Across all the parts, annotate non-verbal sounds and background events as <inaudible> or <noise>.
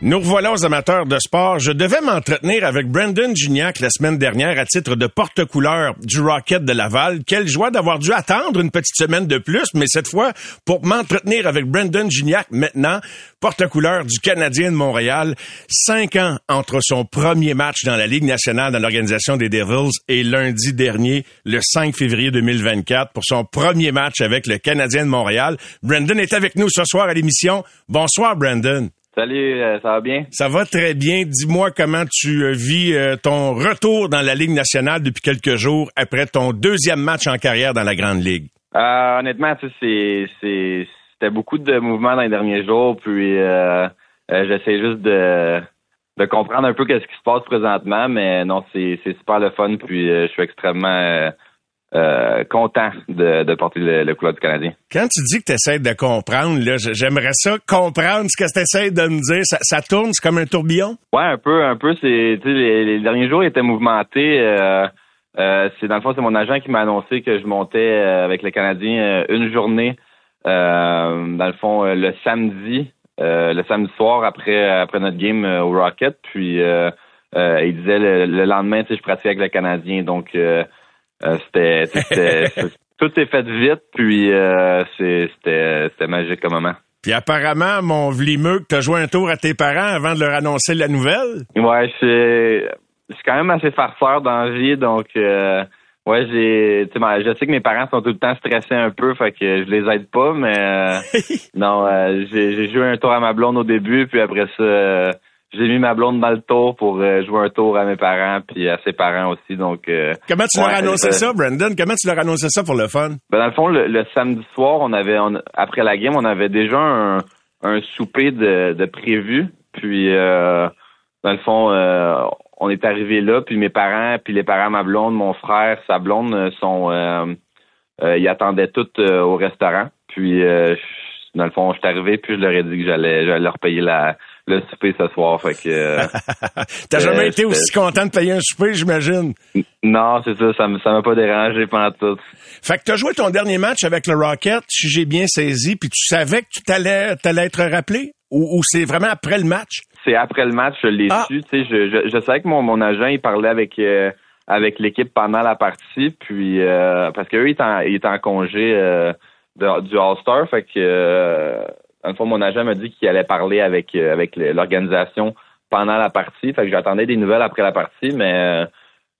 Nous revoilà aux amateurs de sport. Je devais m'entretenir avec Brandon Gignac la semaine dernière à titre de porte-couleur du Rocket de Laval. Quelle joie d'avoir dû attendre une petite semaine de plus, mais cette fois, pour m'entretenir avec Brandon Gignac maintenant, porte-couleur du Canadien de Montréal. Cinq ans entre son premier match dans la Ligue nationale dans l'organisation des Devils et lundi dernier, le 5 février 2024, pour son premier match avec le Canadien de Montréal. Brandon est avec nous ce soir à l'émission. Bonsoir, Brandon. Salut, euh, ça va bien? Ça va très bien. Dis-moi comment tu euh, vis euh, ton retour dans la Ligue nationale depuis quelques jours après ton deuxième match en carrière dans la Grande Ligue. honnêtement, c'était beaucoup de mouvements dans les derniers jours, puis j'essaie juste de, de comprendre un peu qu'est-ce qui se passe présentement, mais non, c'est super le fun, puis je suis extrêmement euh, content de, porter le, le, couleur du Canadien. Quand tu dis que tu essaies de comprendre, là, j'aimerais ça comprendre ce que tu essaies de me dire. Ça, tourne, c'est comme un tourbillon? Ouais, un peu, un peu. C'est, les, les derniers jours étaient mouvementés. Euh, euh, c'est dans le fond, c'est mon agent qui m'a annoncé que je montais avec le Canadien une journée. dans le fond, le samedi, le samedi soir après après notre game au Rocket. Puis il disait le, le lendemain, je pratiquais avec le Canadien, donc c'était, <laughs> tout s'est fait vite, puis euh, c'était, c'était magique comme moment. Puis apparemment, mon vlimeux, que t'as joué un tour à tes parents avant de leur annoncer la nouvelle? Ouais, je suis quand même assez farceur dans la vie, donc euh, ouais, j'ai, je sais que mes parents sont tout le temps stressés un peu, fait que je les aide pas, mais <laughs> non, j'ai, j'ai joué un tour à ma blonde au début, puis après ça j'ai mis ma blonde dans le tour pour euh, jouer un tour à mes parents puis à ses parents aussi. Donc euh, comment tu leur annoncé ça, Brandon? Comment tu leur annoncé ça pour le fun? Ben dans le fond, le, samedi soir, on avait après la game, on avait déjà un, un souper de, de prévu. Puis euh, dans le fond, on est arrivé là, puis mes parents, puis les parents, ma blonde, mon frère, sa blonde sont, ils attendaient tous au restaurant. Puis dans le fond, je suis arrivé, puis je leur ai dit que j'allais, j'allais leur payer la le souper ce soir. Fait que. Euh, <laughs> T'as jamais euh, été aussi content de payer un souper, j'imagine? Non, c'est ça, ça m'a pas dérangé pendant tout. Fait que t'as joué ton dernier match avec le Rocket, si j'ai bien saisi, puis tu savais que tu t'allais t'allais être rappelé? Ou, c'est vraiment après le match? C'est après le match, je l'ai ah. su. Tu sais, je, je, savais que mon, mon agent, il parlait avec euh, avec l'équipe pendant la partie, puis parce qu'eux, ils étaient en, en congé du All-Star, fait que dans le fond, mon agent m'a dit qu'il allait parler avec, euh, avec l'organisation pendant la partie. Fait que j'attendais des nouvelles après la partie, mais euh,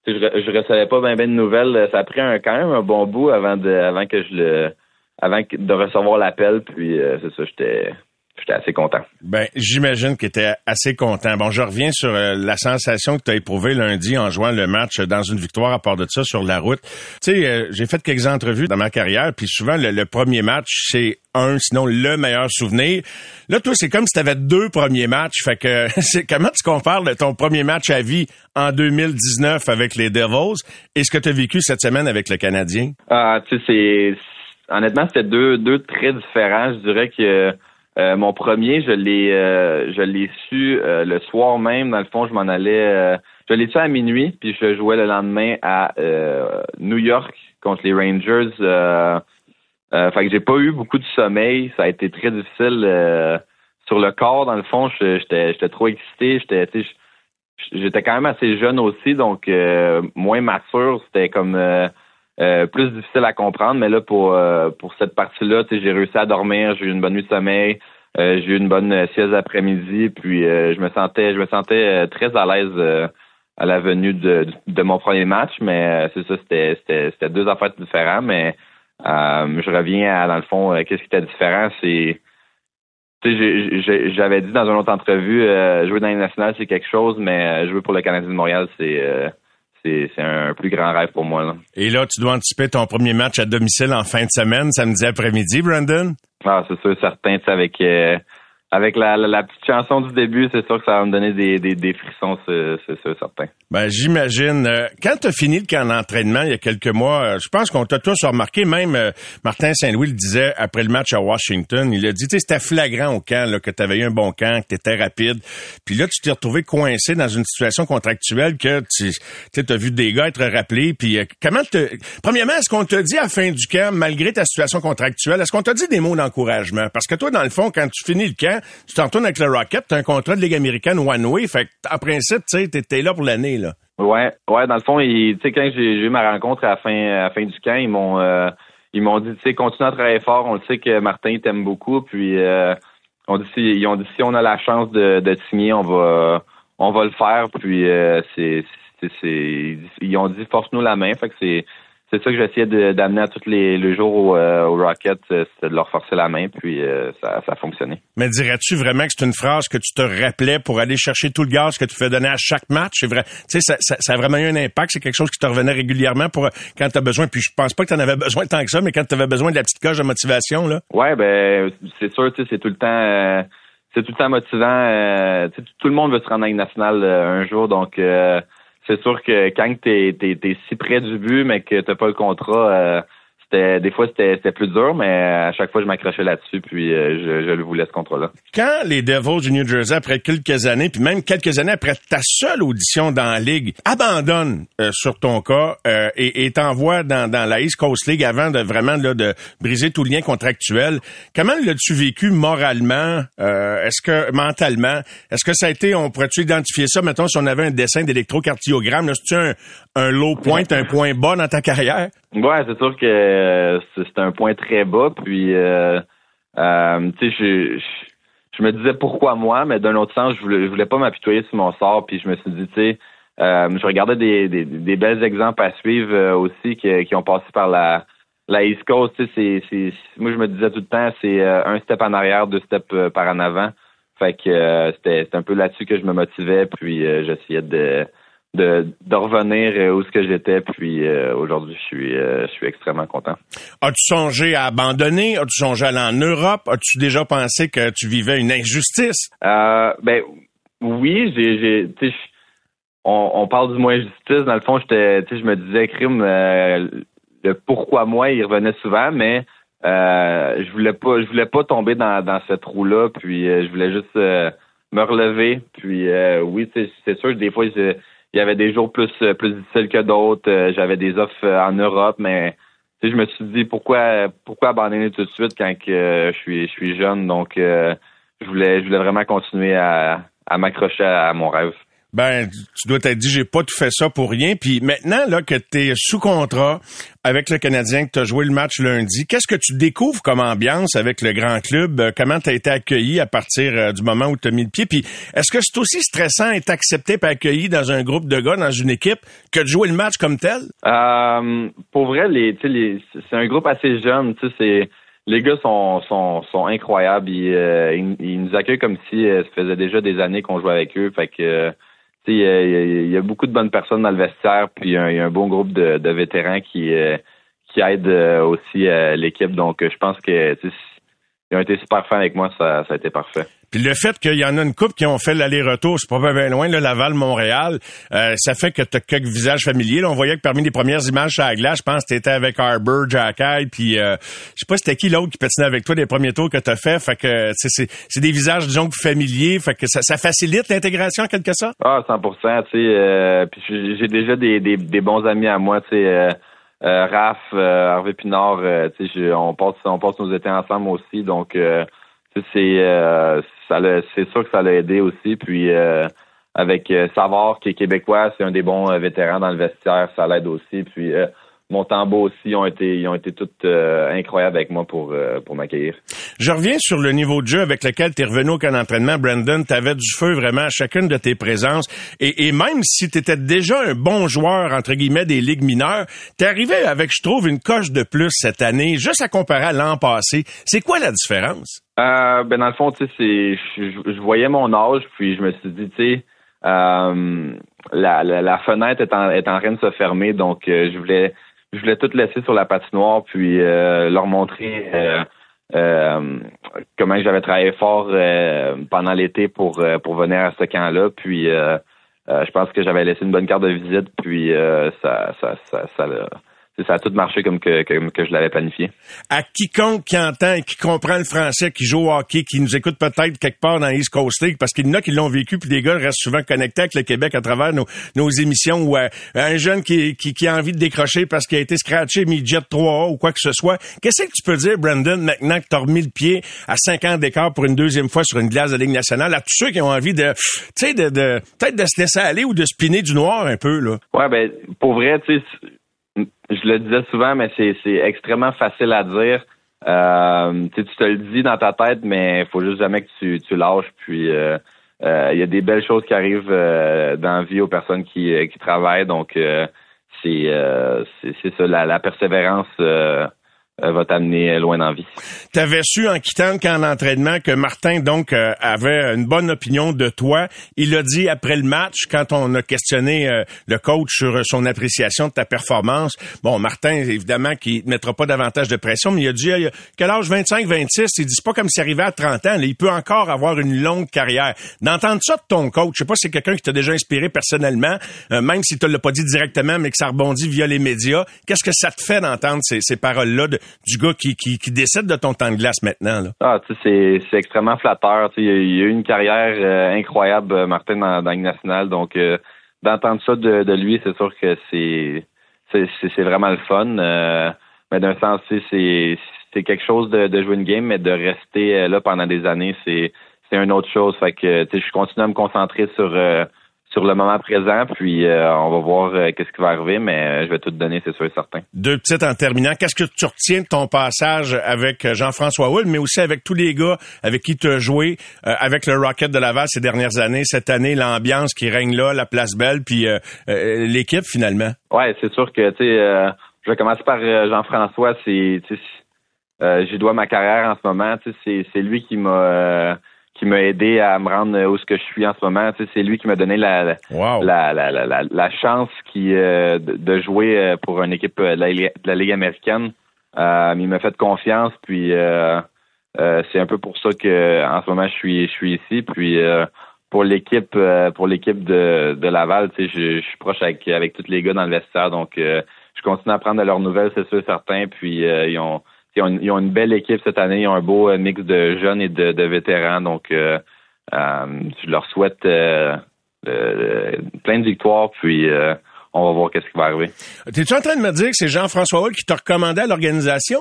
je, je recevais pas bien ben de nouvelles. Ça a pris un, quand même un bon bout avant de avant que je le avant de recevoir l'appel. Puis euh, c'est ça, j'étais j'étais assez content. Ben, j'imagine que tu assez content. Bon, je reviens sur euh, la sensation que tu as éprouvée lundi en jouant le match dans une victoire à part de ça sur la route. Tu sais, euh, j'ai fait quelques entrevues dans ma carrière, puis souvent le, premier match, c'est un, sinon le meilleur souvenir. Là, toi, c'est comme si tu avais deux premiers matchs. Fait que <laughs> c'est comment tu compares ton premier match à vie en 2019 avec les Devils et ce que tu as vécu cette semaine avec le Canadien? Ah, tu sais, c'est honnêtement, c'était deux, deux très différents. Je dirais que euh, mon premier, je l'ai euh, je l'ai su euh, le soir même. Dans le fond, je m'en allais je l'ai su à minuit, puis je jouais le lendemain à New York contre les Rangers. fait que j'ai pas eu beaucoup de sommeil. Ça a été très difficile sur le corps, dans le fond. J'étais j'étais trop excité. J'étais j'étais quand même assez jeune aussi, donc moins mature. C'était comme euh, plus difficile à comprendre, mais là pour euh, pour cette partie-là, j'ai réussi à dormir, j'ai eu une bonne nuit de sommeil, euh, j'ai eu une bonne sieste après-midi, puis je me sentais je me sentais très à l'aise à la venue de, de mon premier match, mais c'est ça, c'était deux affaires différentes, mais je reviens à dans le fond, qu'est-ce qui était différent, c'est j'avais dit dans une autre entrevue, jouer dans les nationales, c'est quelque chose, mais jouer pour le Canadien de Montréal, c'est c'est un plus grand rêve pour moi. Là. Et là, tu dois anticiper ton premier match à domicile en fin de semaine, samedi après-midi, Brandon? Ah, c'est sûr, certain. Avec, euh, avec la, la, petite chanson du début, c'est sûr que ça va me donner des, des, des frissons, c'est certain. Ben, j'imagine. Euh, quand tu as fini le camp d'entraînement il y a quelques mois, euh, je pense qu'on t'a tous remarqué, même euh, Martin Saint-Louis le disait après le match à Washington, il a dit, tu sais, c'était flagrant au camp, là, que tu avais eu un bon camp, que tu étais rapide. Puis là, tu t'es retrouvé coincé dans une situation contractuelle que tu as vu des gars être rappelés. Puis comment te... Premièrement, est-ce qu'on t'a dit à la fin du camp, malgré ta situation contractuelle, est-ce qu'on t'a dit des mots d'encouragement? Parce que toi, dans le fond, quand tu finis le camp, tu t'en retournes avec le Rocket, tu as un contrat de Ligue américaine one-way, fait que, en principe, tu sais, t'es là pour l'année, là. Ouais, ouais, dans le fond, tu sais, quand j'ai eu ma rencontre à la fin, à fin du camp, ils m'ont euh, ils m'ont dit, tu sais, continue à travailler fort, on le sait que Martin t'aime beaucoup, puis euh, ils ont dit, si on a la chance de, de signer, on va on va le faire, puis euh, c'est ils ont dit force-nous la main, fait que c'est c'est ça que j'essayais d'amener à tous les, les jours au, euh, au Rocket, euh, c'était de leur forcer la main, puis euh, ça, ça a fonctionné. Mais dirais-tu vraiment que c'est une phrase que tu te rappelais pour aller chercher tout le gaz que tu fais donner à chaque match? C'est vrai, tu sais, ça, ça, ça, a vraiment eu un impact. C'est quelque chose qui te revenait régulièrement pour quand tu as besoin. Puis je pense pas que tu en avais besoin tant que ça, mais quand tu avais besoin de la petite coche de motivation, là. Ouais, ben c'est sûr, tu sais, c'est tout le temps. c'est tout le temps motivant. tout le monde veut se rendre à une nationale un jour, donc c'est sûr que quand tu es, si près du but, mais que tu pas le contrat, euh, des fois c'était plus dur, mais à chaque fois je m'accrochais là-dessus, puis euh, je, je le voulais ce contrat-là. Quand les Devils du New Jersey, après quelques années, puis même quelques années après ta seule audition dans la ligue, abandonnent euh, sur ton cas euh, et, t'envoient dans, dans la East Coast League avant de vraiment là, de briser tout lien contractuel. Comment l'as-tu vécu moralement Est-ce que mentalement, est-ce que ça a été, on pourrait-tu identifier ça, mettons, si on avait un dessin d'électrocardiogramme, tu un, un low point, un point bas dans ta carrière? Ouais, c'est sûr que euh, c'est un point très bas. Puis, euh, euh, tu sais, je, me disais pourquoi moi, mais d'un autre sens, je voulais, voulais pas m'apitoyer sur mon sort. Puis, je me suis dit, tu sais, je regardais des, des, belles exemples à suivre aussi qui, qui ont passé par la, la East Coast. Tu sais, c'est, moi, je me disais tout le temps, c'est un step en arrière, deux steps par en avant. Fait que c'était un peu là-dessus que je me motivais. Puis, j'essayais de de, de revenir euh, où ce que j'étais. Puis euh, aujourd'hui, je suis, euh, je suis extrêmement content. As-tu songé à abandonner? As-tu songé à aller en Europe? As-tu déjà pensé que tu vivais une injustice? Euh, ben oui, j'ai, j'ai on, on, parle du moins justice. Dans le fond, j'étais, je me disais, crime, le pourquoi moi, il revenait souvent, mais je voulais pas, je voulais pas tomber dans, dans ce trou-là. Puis je voulais juste me relever. Puis oui, c'est sûr, des fois, je, il y avait des jours plus euh, plus difficiles que d'autres. Euh, j'avais des offres euh, en Europe, mais je me suis dit pourquoi pourquoi abandonner tout de suite quand que je suis je suis jeune? Donc je voulais je voulais vraiment continuer à, à m'accrocher à mon rêve. Ben, tu dois t'être dit, j'ai pas tout fait ça pour rien. Puis maintenant, là, que tu es sous contrat avec le Canadien, que tu as joué le match lundi, qu'est-ce que tu découvres comme ambiance avec le grand club? Euh, comment tu as été accueilli à partir euh, du moment où tu as mis le pied? Puis est-ce que c'est aussi stressant d'être accepté et accueilli dans un groupe de gars, dans une équipe, que de jouer le match comme tel? Euh, pour vrai, c'est un groupe assez jeune. C'est les gars sont, sont, sont incroyables. Ils, ils, nous accueillent comme si ça faisait déjà des années qu'on jouait avec eux. Fait que il y, a beaucoup de bonnes personnes dans le vestiaire, puis il y a un, bon groupe de, vétérans qui, euh, qui aident euh, aussi euh, l'équipe. Donc, je pense que ils ont été super fins avec moi, ça, ça a été parfait. Puis le fait qu'il y en a une couple qui ont fait l'aller-retour, c'est pas bien loin, le Laval-Montréal, euh, ça fait que t'as quelques visages familiers. Là, on voyait que parmi les premières images à la glace, je pense que t'étais avec Harbour, Jack puis euh, je sais pas c'était qui l'autre qui patinait avec toi des premiers tours que t'as fait. Fait que c'est, c'est des visages, disons, familiers. Fait que ça, ça facilite l'intégration en quelque sorte? Ah, 100% tu sais. Euh, puis j'ai déjà des, des, des, bons amis à moi, tu sais. Euh, euh, Raph, euh, Hervé Pinard, tu sais, on passe, on passe nos étés ensemble aussi, donc c'est c'est sûr que ça l'a aidé aussi. Puis euh, avec euh, Savard qui est québécois, c'est un des bons euh, vétérans dans le vestiaire, ça l'aide aussi. Puis Montembeau aussi ont été ils ont été toutes incroyables avec moi pour pour m'accueillir. Je reviens sur le niveau de jeu avec lequel tu es revenu au camp d'entraînement, Brandon. Tu avais du feu vraiment à chacune de tes présences. Et, et même si tu étais déjà un bon joueur, entre guillemets, des ligues mineures, tu arrivé avec, je trouve, une coche de plus cette année, juste à comparer à l'an passé. C'est quoi la différence? Euh, ben dans le fond, tu sais, c'est je, voyais mon âge, puis je me suis dit, tu sais, euh, la, la, fenêtre est en, est en train de se fermer, donc euh, je voulais je voulais tout laisser sur la patinoire, puis leur montrer comment j'avais travaillé fort pendant l'été pour pour venir à ce camp-là. Puis je pense que j'avais laissé une bonne carte de visite. Puis ça ça ça ça, ça a tout marché comme que, que, je l'avais planifié. À quiconque qui entend et qui comprend le français, qui joue au hockey, qui nous écoute peut-être quelque part dans East Coast League, parce qu'il y en a qui l'ont vécu, puis des gars restent souvent connectés avec le Québec à travers nos, nos émissions, ou euh, un jeune qui, qui, qui, a envie de décrocher parce qu'il a été scratché midget 3A ou quoi que ce soit. Qu'est-ce que tu peux dire, Brandon, maintenant que tu as remis le pied à 5 ans d'écart pour une deuxième fois sur une glace de Ligue nationale, à tous ceux qui ont envie de, tu sais, de, de peut-être de se laisser aller ou de spinner du noir un peu, là? Ouais, ben, pour vrai, tu sais, je le disais souvent, mais c'est, extrêmement facile à dire. Euh, tu te le dis dans ta tête, mais faut juste jamais que tu, tu lâches. Puis euh, euh, il y a des belles choses qui arrivent dans la vie aux personnes qui, qui travaillent. Donc c'est, c'est, ça, la, la persévérance euh, va t'amener loin dans la. Tu avais su en quittant le camp que Martin donc euh, avait une bonne opinion de toi. Il l'a dit après le match quand on a questionné euh, le coach sur son appréciation de ta performance. Bon, Martin évidemment qui ne mettra pas davantage de pression, mais il a dit quel âge? 25 26, il dit pas comme s'il arrivait à 30 ans, il peut encore avoir une longue carrière. D'entendre ça de ton coach, je sais pas si c'est quelqu'un qui t'a déjà inspiré personnellement, même si tu l'as pas dit directement mais que ça rebondit via les médias, qu'est-ce que ça te fait d'entendre ces, ces paroles là de, du gars qui, qui, qui, de ton temps de glace maintenant. Là. Ah, tu sais, c'est extrêmement flatteur. Tu sais, il a eu une carrière euh, incroyable, euh, Martin, dans, dans nationale. Donc, euh, d'entendre ça de, de lui, c'est sûr que c'est c'est vraiment le fun. mais d'un sens, c'est c'est quelque chose de, de jouer une game, mais de rester là pendant des années, c'est c'est une autre chose. Fait que je continue à me concentrer sur sur le moment présent, puis euh, on va voir euh, qu'est-ce qui va arriver, mais euh, je vais tout te donner, c'est sûr et certain. Deux petites en terminant. Qu'est-ce que tu retiens de ton passage avec Jean-François Hull, mais aussi avec tous les gars avec qui tu as joué, avec le Rocket de Laval ces dernières années, cette année, l'ambiance qui règne là, la place belle, puis l'équipe finalement? Ouais, c'est sûr que, tu sais, je vais commencer par Jean-François, c'est, j'y dois ma carrière en ce moment, tu sais, c'est lui qui m'a qui m'a aidé à me rendre où ce que je suis en ce moment. Tu sais, c'est lui qui m'a donné la la, la, la, la, chance qui euh, de, jouer euh, pour une équipe de la, Ligue américaine. Euh, il m'a fait confiance, puis c'est un peu pour ça que en ce moment je suis je suis ici. Puis pour l'équipe pour l'équipe de, de Laval, tu sais, je, je, suis proche avec avec tous les gars dans le vestiaire, donc je continue à prendre de leurs nouvelles, c'est sûr certain. Puis ils ont ils ont, une, belle équipe cette année. Ils ont un beau euh, mix de jeunes et de, vétérans. Donc, euh, euh, je leur souhaite plein de victoires. Puis, on va voir qu'est-ce qui va arriver. Es-tu en train de me dire que c'est Jean-François Hall qui t'a recommandé à l'organisation?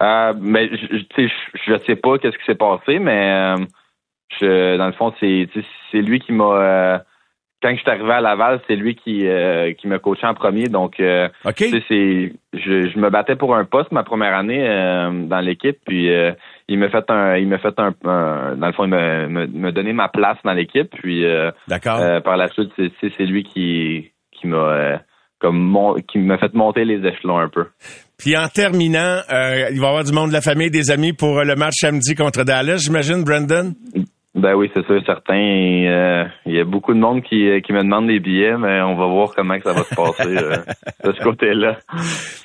mais je, je, sais pas qu'est-ce qui s'est passé, mais dans le fond, c'est lui qui m'a quand je suis arrivé à Laval, c'est lui qui euh, qui me coachait en premier. Donc, euh, c'est je, me battais pour un poste ma première année euh, dans l'équipe. Puis il m'a fait un, il m'a fait un, dans le fond, il me, me, donné ma place dans l'équipe. Puis par la suite, c'est lui qui qui m'a comme qui m'a fait monter les échelons un peu. Puis en terminant, il va y avoir du monde de la famille, des amis pour le match samedi contre Dallas, j'imagine, Brandon? Ben oui, c'est sûr, certain. Euh, il y a beaucoup de monde qui, qui me demande des billets, mais on va voir comment ça va se passer euh, <laughs> de ce côté-là.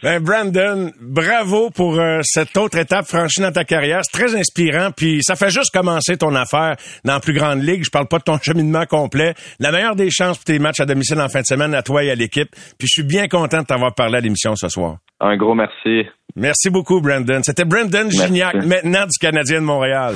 Ben Brandon, bravo pour euh, cette autre étape franchie dans ta carrière. C'est très inspirant, puis ça fait juste commencer ton affaire dans la plus grande ligue. Je parle pas de ton <laughs> cheminement complet. La meilleure des chances pour tes matchs à domicile en fin de semaine à toi et à l'équipe. Puis je suis bien content de t'avoir parlé à l'émission ce soir. Un gros merci. Merci beaucoup, Brandon. C'était Brandon Gignac, maintenant du Canadien de Montréal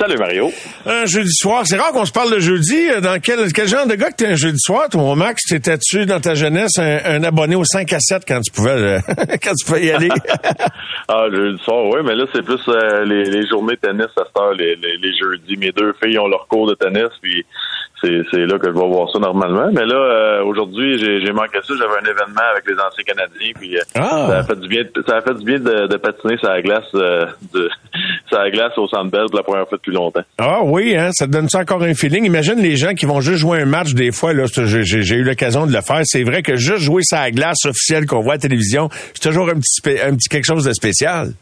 Salut Mario. Un jeudi soir, c'est rare qu'on se parle de jeudi. Euh, dans quel, quel genre de gars que t'es un jeudi soir, toi, Max? T'étais-tu dans ta jeunesse un, abonné au 5 à 7 quand tu pouvais, euh, <laughs> quand tu pouvais y aller? <laughs> ah, jeudi soir, oui, mais là, c'est plus euh, les, les, journées de tennis à cette heure, les, les, jeudis. Mes deux filles ont leur cours de tennis, puis c'est là que je vais voir ça normalement. Mais là, euh, aujourd'hui, j'ai manqué ça. J'avais un événement avec les anciens Canadiens, puis euh, ah! ça a fait du bien. Ça a fait du bien de, patiner sur la glace, euh, de, <laughs> sur la glace au Centre Bell pour la première fois depuis longtemps. Ah oui, hein, ça donne ça encore un feeling. Imagine les gens qui vont juste jouer un match des fois. Là, j'ai eu l'occasion de le faire. C'est vrai que juste jouer sur la glace officielle qu'on voit à la télévision, c'est toujours un petit, un petit quelque chose de spécial.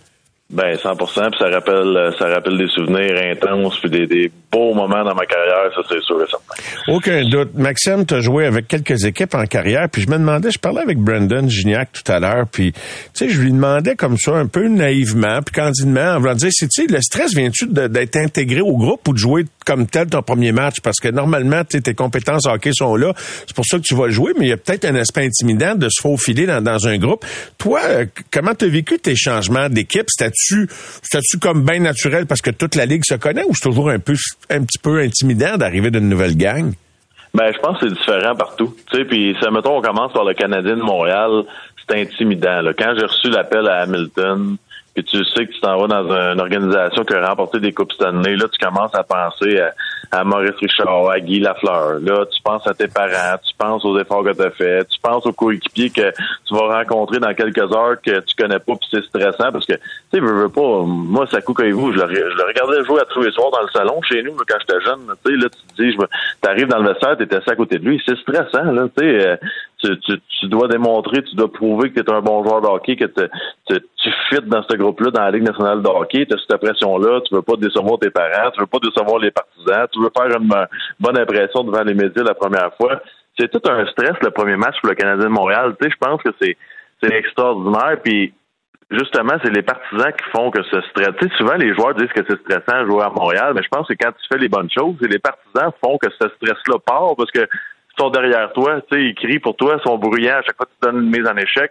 Ben 100%, puis ça rappelle ça rappelle des souvenirs intenses puis des, des beaux moments dans ma carrière, ça c'est sûr et certain. Aucun doute. Maxime, tu as joué avec quelques équipes en carrière, puis je me demandais, je parlais avec Brandon Gignac tout à l'heure, puis tu sais, je lui demandais comme ça un peu naïvement, puis candidement, en voulant dire, c'est tu le stress vient-tu d'être intégré au groupe ou de jouer comme tel ton premier match parce que normalement, tes compétences hockey sont là, c'est pour ça que tu vas le jouer, mais il y a peut-être un aspect intimidant de se faufiler dans, un groupe. Toi, euh, comment tu as vécu tes changements d'équipe? C'était-tu comme bien naturel parce que toute la ligue se connaît ou c'est toujours un peu un petit peu intimidant d'arriver d'une nouvelle gang? Ben, je pense que c'est différent partout. Tu sais, puis, mettons, on commence par le Canadien de Montréal, c'est intimidant. Là. Quand j'ai reçu l'appel à Hamilton, puis tu sais que tu t'en vas dans une organisation qui a remporté des coupes Stanley, là, tu commences à penser à, à Maurice Richard, à Guy Lafleur. Là, tu penses à tes parents, tu penses aux efforts que tu as faits, tu penses aux coéquipiers que tu vas rencontrer dans quelques heures que tu connais pas, puis c'est stressant parce que, tu sais, je veux pas, moi, ça coupe vous, je le, je le regardais jouer à tous les soirs dans le salon chez nous quand j'étais jeune. Tu sais, là, tu te dis, tu arrives dans le vestiaire, tu étais à côté de lui, c'est stressant, là, tu sais. Euh, tu, tu, dois démontrer, tu dois prouver que tu es un bon joueur de hockey, que tu, tu fites dans ce groupe-là, dans la Ligue nationale de hockey, tu as cette pression-là, tu veux pas décevoir tes parents, tu veux pas décevoir les partisans, tu veux faire une bonne impression devant les médias la première fois. C'est tout un stress le premier match pour le Canadien de Montréal. Tu sais, je pense que c'est c'est extraordinaire. Puis justement, c'est les partisans qui font que ce stress. Tu sais, souvent les joueurs disent que c'est stressant de jouer à Montréal, mais je pense que quand tu fais les bonnes choses, c'est les partisans font que ce stress-là part parce que sont derrière toi, tu sais, ils crient pour toi, ils sont bruyants à chaque fois que tu donnes une mise en échec.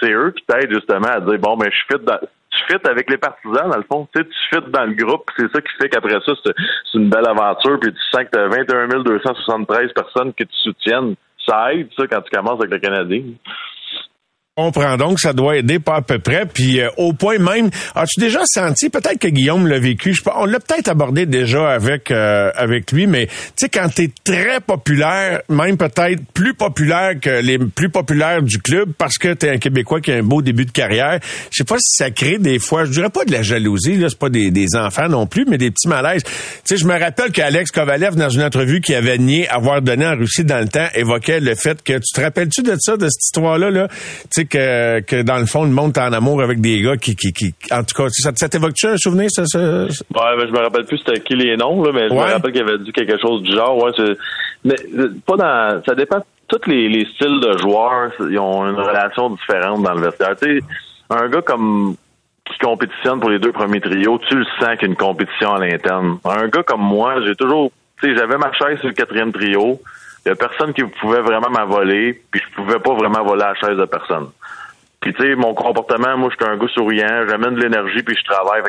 C'est eux qui t'aident justement à dire bon ben je fit dans tu fites avec les partisans, dans le fond. Tu sais, tu fites dans le groupe. C'est ça qui fait qu'après ça, c'est une belle aventure. Puis tu sens que tu as 21 273 personnes qui te soutiennent. Ça aide, ça, quand tu commences avec le Canadien comprends donc, ça doit aider pas à peu près. Puis euh, au point même, as-tu déjà senti, peut-être que Guillaume l'a vécu, je, on l'a peut-être abordé déjà avec euh, avec lui, mais tu sais, quand tu es très populaire, même peut-être plus populaire que les plus populaires du club, parce que tu es un Québécois qui a un beau début de carrière, je sais pas si ça crée des fois, je dirais pas de la jalousie, là, c'est pas des, enfants non plus, mais des petits malaises. Tu sais, je me rappelle qu'Alex Kovalev, dans une entrevue qui avait nié avoir donné en Russie dans le temps, évoquait le fait que, tu te rappelles-tu de ça, de cette histoire-là, là? Que, que dans le fond, le monde est en amour avec des gars qui, qui, qui en tout cas, ça, ça t'évoque-tu un souvenir, ça, ça? Ouais, ben, je me rappelle plus c'était qui les noms, là, mais je me rappelle qu'il avait dit quelque chose du genre, ouais, mais pas dans, ça dépend, tous les, les styles de joueurs, ils ont une relation différente dans le vestiaire. Tu sais, un gars comme, qui compétitionne pour les deux premiers trios, tu le sens qu'il y a une compétition à l'interne. Un gars comme moi, j'ai toujours, tu sais, j'avais ma chaise sur le quatrième trio. Il y a personne qui pouvait vraiment m'avoler, puis je pouvais pas vraiment voler la chaise de personne. Puis tu sais, mon comportement, moi, je suis un gars souriant, j'amène de l'énergie, puis je travaille.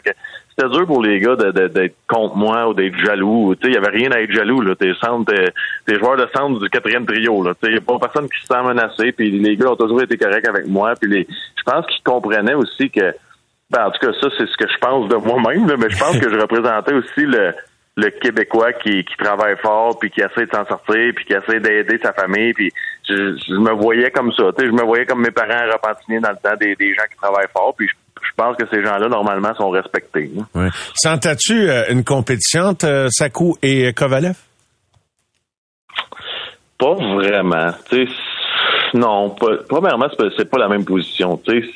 c'était dur pour les gars d'être contre moi ou d'être jaloux. Tu sais, il y avait rien à être jaloux. Là, t'es centre, t'es joueur de centre du quatrième trio. Là, tu sais, pas personne qui se sent menacé. Puis les gars ont toujours été corrects avec moi. Puis les, je pense qu'ils comprenaient aussi que, ben, en tout cas, ça c'est ce que je pense de moi-même. Mais je pense que je représentais aussi le le Québécois qui, qui travaille fort, puis qui essaie de s'en sortir, puis qui essaie d'aider sa famille, puis je, me voyais comme ça, tu sais, je me voyais comme mes parents repentiner dans le temps des, des gens qui travaillent fort, puis je, pense que ces gens-là, normalement, sont respectés. Hein. Ouais. Sentais-tu euh, une compétition, euh, Sakou et Kovalev? Pas vraiment, tu sais, non, pas, premièrement, c'est pas la même position, tu sais,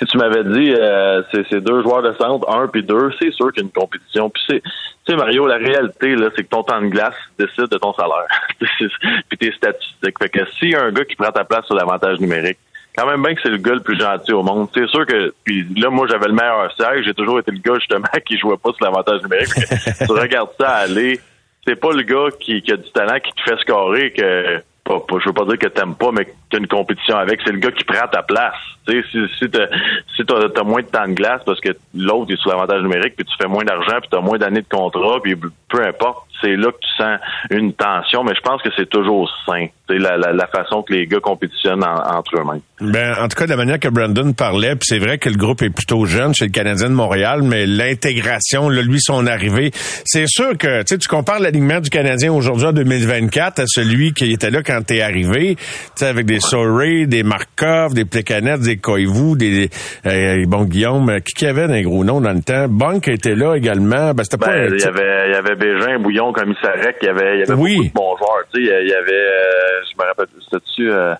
si tu m'avais dit euh, c'est deux joueurs de centre, un puis deux, c'est sûr qu'il y a une compétition. Puis c'est, tu sais Mario, la réalité là, c'est que ton temps de glace décide de ton salaire, <laughs> puis tes statistiques. Fait que s'il y a un gars qui prend ta place sur l'avantage numérique, quand même bien que c'est le gars le plus gentil au monde. C'est sûr que puis là moi j'avais le meilleur siège, j'ai toujours été le gars justement <laughs> qui jouait pas sur l'avantage numérique. tu regardes ça aller, c'est pas le gars qui, qui a du talent qui te fait scorer que je veux pas dire que t'aimes pas, mais que t'as une compétition avec, c'est le gars qui prend ta place. Tu sais, si, si t'as si as, moins de temps de glace parce que l'autre est sous l'avantage numérique, puis tu fais moins d'argent, puis t'as moins d'années de contrat, puis peu importe, c'est là que tu sens une tension, mais je pense que c'est toujours sain, la, la, la façon que les gars compétitionnent entre eux-mêmes. Ben, en tout cas, de la manière que Brandon parlait, puis c'est vrai que le groupe est plutôt jeune chez le Canadien de Montréal, mais l'intégration, lui, son arrivée, c'est sûr que tu compares l'alignement du Canadien aujourd'hui en 2024 à celui qui était là quand t'es arrivé, avec des Sorey, des Markov, des Plekanec, des Koivu, des euh, bon Guillaume, qui qu'il y avait des gros noms dans le temps? Bank était là également. Ben, c'était pas. Ben, il y avait, il y avait Bégin, Bouillon, Commissarec, il y avait, il y avait oui. beaucoup de bons joueurs. Tu sais, il y avait, euh, je me rappelle, c'était-tu euh,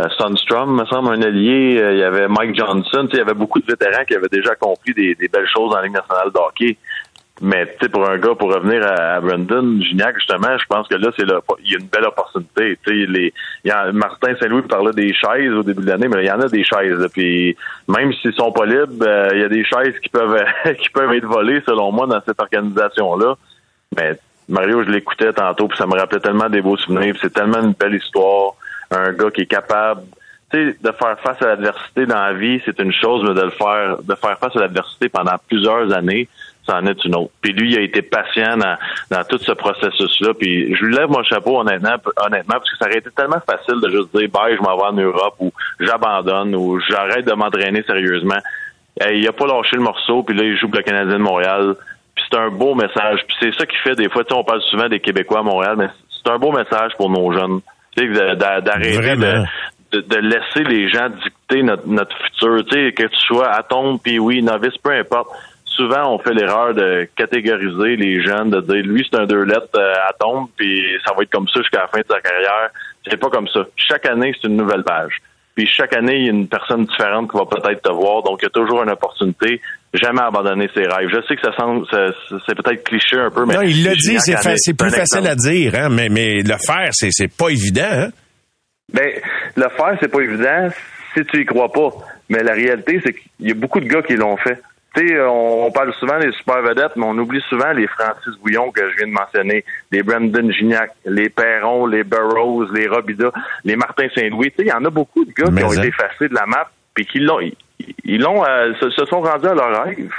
euh, Sunstrom, me semble, un allié. il y avait Mike Johnson. Tu sais, il y avait beaucoup de vétérans qui avaient déjà compris des, des belles choses en Ligue nationale de hockey. Mais tu sais, pour un gars, pour revenir à, Brandon Gignac, justement, je pense que là, c'est là, il y a une belle opportunité. Tu sais, les, il y a, Martin Saint-Louis parlait des chaises au début de l'année, mais il y en a des chaises. puis même s'ils sont pas libres, euh, il y a des chaises qui peuvent <laughs> qui peuvent être volées, selon moi, dans cette organisation-là. Mais Mario, je l'écoutais tantôt, puis ça me rappelait tellement des beaux souvenirs. C'est tellement une belle histoire. Un gars qui est capable tu sais, de faire face à l'adversité dans la vie, c'est une chose, mais de le faire, de faire face à l'adversité pendant plusieurs années, ça en est une autre. Puis lui, il a été patient dans, dans tout ce processus-là. Puis je lui lève mon chapeau honnêtement, honnêtement, parce que ça aurait été tellement facile de juste dire bye, je m'en vais en Europe ou j'abandonne ou j'arrête de m'entraîner sérieusement. il a pas lâché le morceau, puis là, il joue pour le Canadien de Montréal. C'est un beau message. Puis c'est ça qui fait des fois, on parle souvent des Québécois à Montréal, mais c'est un beau message pour nos jeunes. D'arrêter de, de, laisser les gens dicter notre, notre futur. Tu sais, que tu sois atome, puis oui, novice, peu importe souvent, on fait l'erreur de catégoriser les jeunes, de dire lui, c'est un deux lettres euh, à tombe, puis ça va être comme ça jusqu'à la fin de sa carrière. C'est pas comme ça. Chaque année, c'est une nouvelle page. Puis chaque année, il y a une personne différente qui va peut-être te voir. Donc, il y a toujours une opportunité. Jamais abandonner ses rêves. Je sais que ça semble, c'est peut-être cliché un peu, mais. Non, il l'a dit, c'est plus facile à dire, hein, mais, mais le faire, c'est, c'est pas évident, hein? Ben, le faire, c'est pas évident si tu y crois pas. Mais la réalité, c'est qu'il y a beaucoup de gars qui l'ont fait. Euh, on, parle souvent des super vedettes, mais on oublie souvent les Francis Bouillon que je viens de mentionner, les Brandon Gignac, les Perron, les Burroughs, les Robida, les Martin Saint-Louis. Il y en a beaucoup de gars qui ont été effacés de la map et qui l'ont, ils, l'ont, euh, se, sont rendus à leur rêve.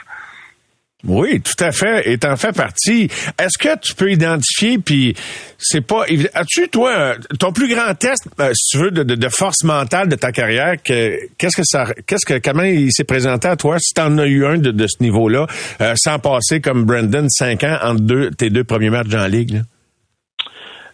Oui, tout à fait. Et t'en fais partie. Est-ce que tu peux identifier, puis c'est pas As-tu, toi, ton plus grand test, euh, si tu veux, de, force mentale de ta carrière, qu'est-ce que ça, qu'est-ce que, comment il s'est présenté à toi, si t'en as eu un de, ce niveau-là, euh, sans passer comme Brandon cinq ans entre deux, tes deux premiers matchs en ligue?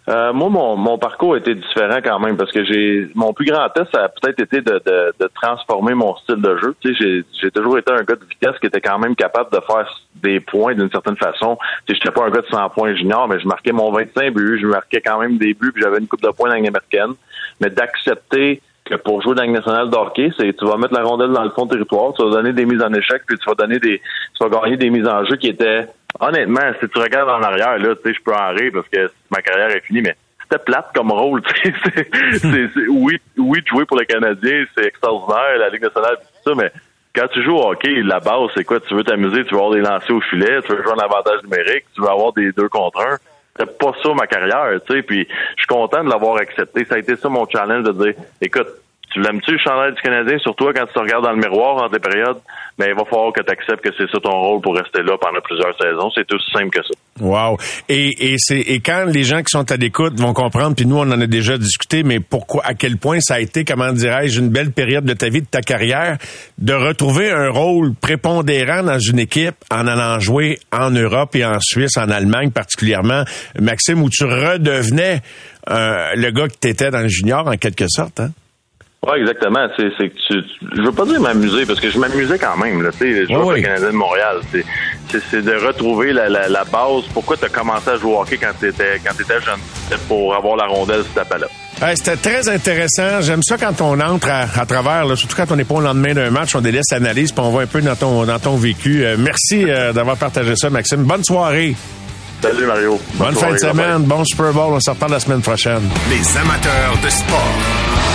Euh, moi, mon, mon parcours était différent quand même parce que j'ai mon plus grand test, ça a peut-être été de, de, de, transformer mon style de jeu. Tu sais, j'ai toujours été un gars de vitesse qui était quand même capable de faire des points d'une certaine façon. Tu sais, j'étais pas un gars de 100 points junior, mais je marquais mon 25 buts, je marquais quand même des buts, puis j'avais une coupe de points dans américaine. Mais d'accepter que pour jouer dans la nationale d'hockey, c'est tu vas mettre la rondelle dans le fond territoire, tu vas donner des mises en échec, puis tu vas donner des tu vas gagner des mises en jeu qui étaient honnêtement, si tu regardes en arrière, là, tu sais, je peux en rire parce que ma carrière est finie, mais c'était plate comme rôle. <laughs> c'est, oui, oui, jouer pour le Canadien, c'est extraordinaire, la Ligue nationale, tout ça, mais quand tu joues au hockey, la base, c'est quoi? Tu veux t'amuser, tu veux avoir des lancers au filet, tu veux jouer un avantage numérique, tu veux avoir des deux contre un. C'est pas ça ma carrière, tu sais, puis je suis content de l'avoir accepté. Ça a été ça mon challenge de dire, écoute, tu l'aimes-tu le chandail du Canadien, surtout quand tu te regardes dans le miroir en des périodes, mais il va falloir que tu acceptes que c'est ça ton rôle pour rester là pendant plusieurs saisons. C'est aussi simple que ça. Wow. Et, et c'est et quand les gens qui sont à l'écoute vont comprendre, puis nous on en a déjà discuté, mais pourquoi, à quel point ça a été, comment dirais-je, une belle période de ta vie, de ta carrière, de retrouver un rôle prépondérant dans une équipe en allant jouer en Europe et en Suisse, en Allemagne particulièrement, Maxime, où tu redevenais euh, le gars que tu étais dans le junior en quelque sorte, hein? Oui, exactement. C'est, c'est que tu, je veux pas dire m'amuser parce que je m'amusais quand même. Là, tu sais, je joue au Canadien de Montréal. C'est, c'est, de retrouver la, la, la base. Pourquoi tu as commencé à jouer au hockey quand tu étais quand étais jeune? C'était pour avoir la rondelle sur ta palette. c'était très intéressant. J'aime ça quand on entre à, travers, là, surtout quand on n'est pas au lendemain d'un match, on délaisse l'analyse puis on voit un peu dans ton, dans ton vécu. Euh, merci euh, d'avoir partagé ça, Maxime. Bonne soirée. Salut Mario. Bonne, fin de semaine. Bon Super Bowl. On se reparle la semaine prochaine. Les amateurs de sport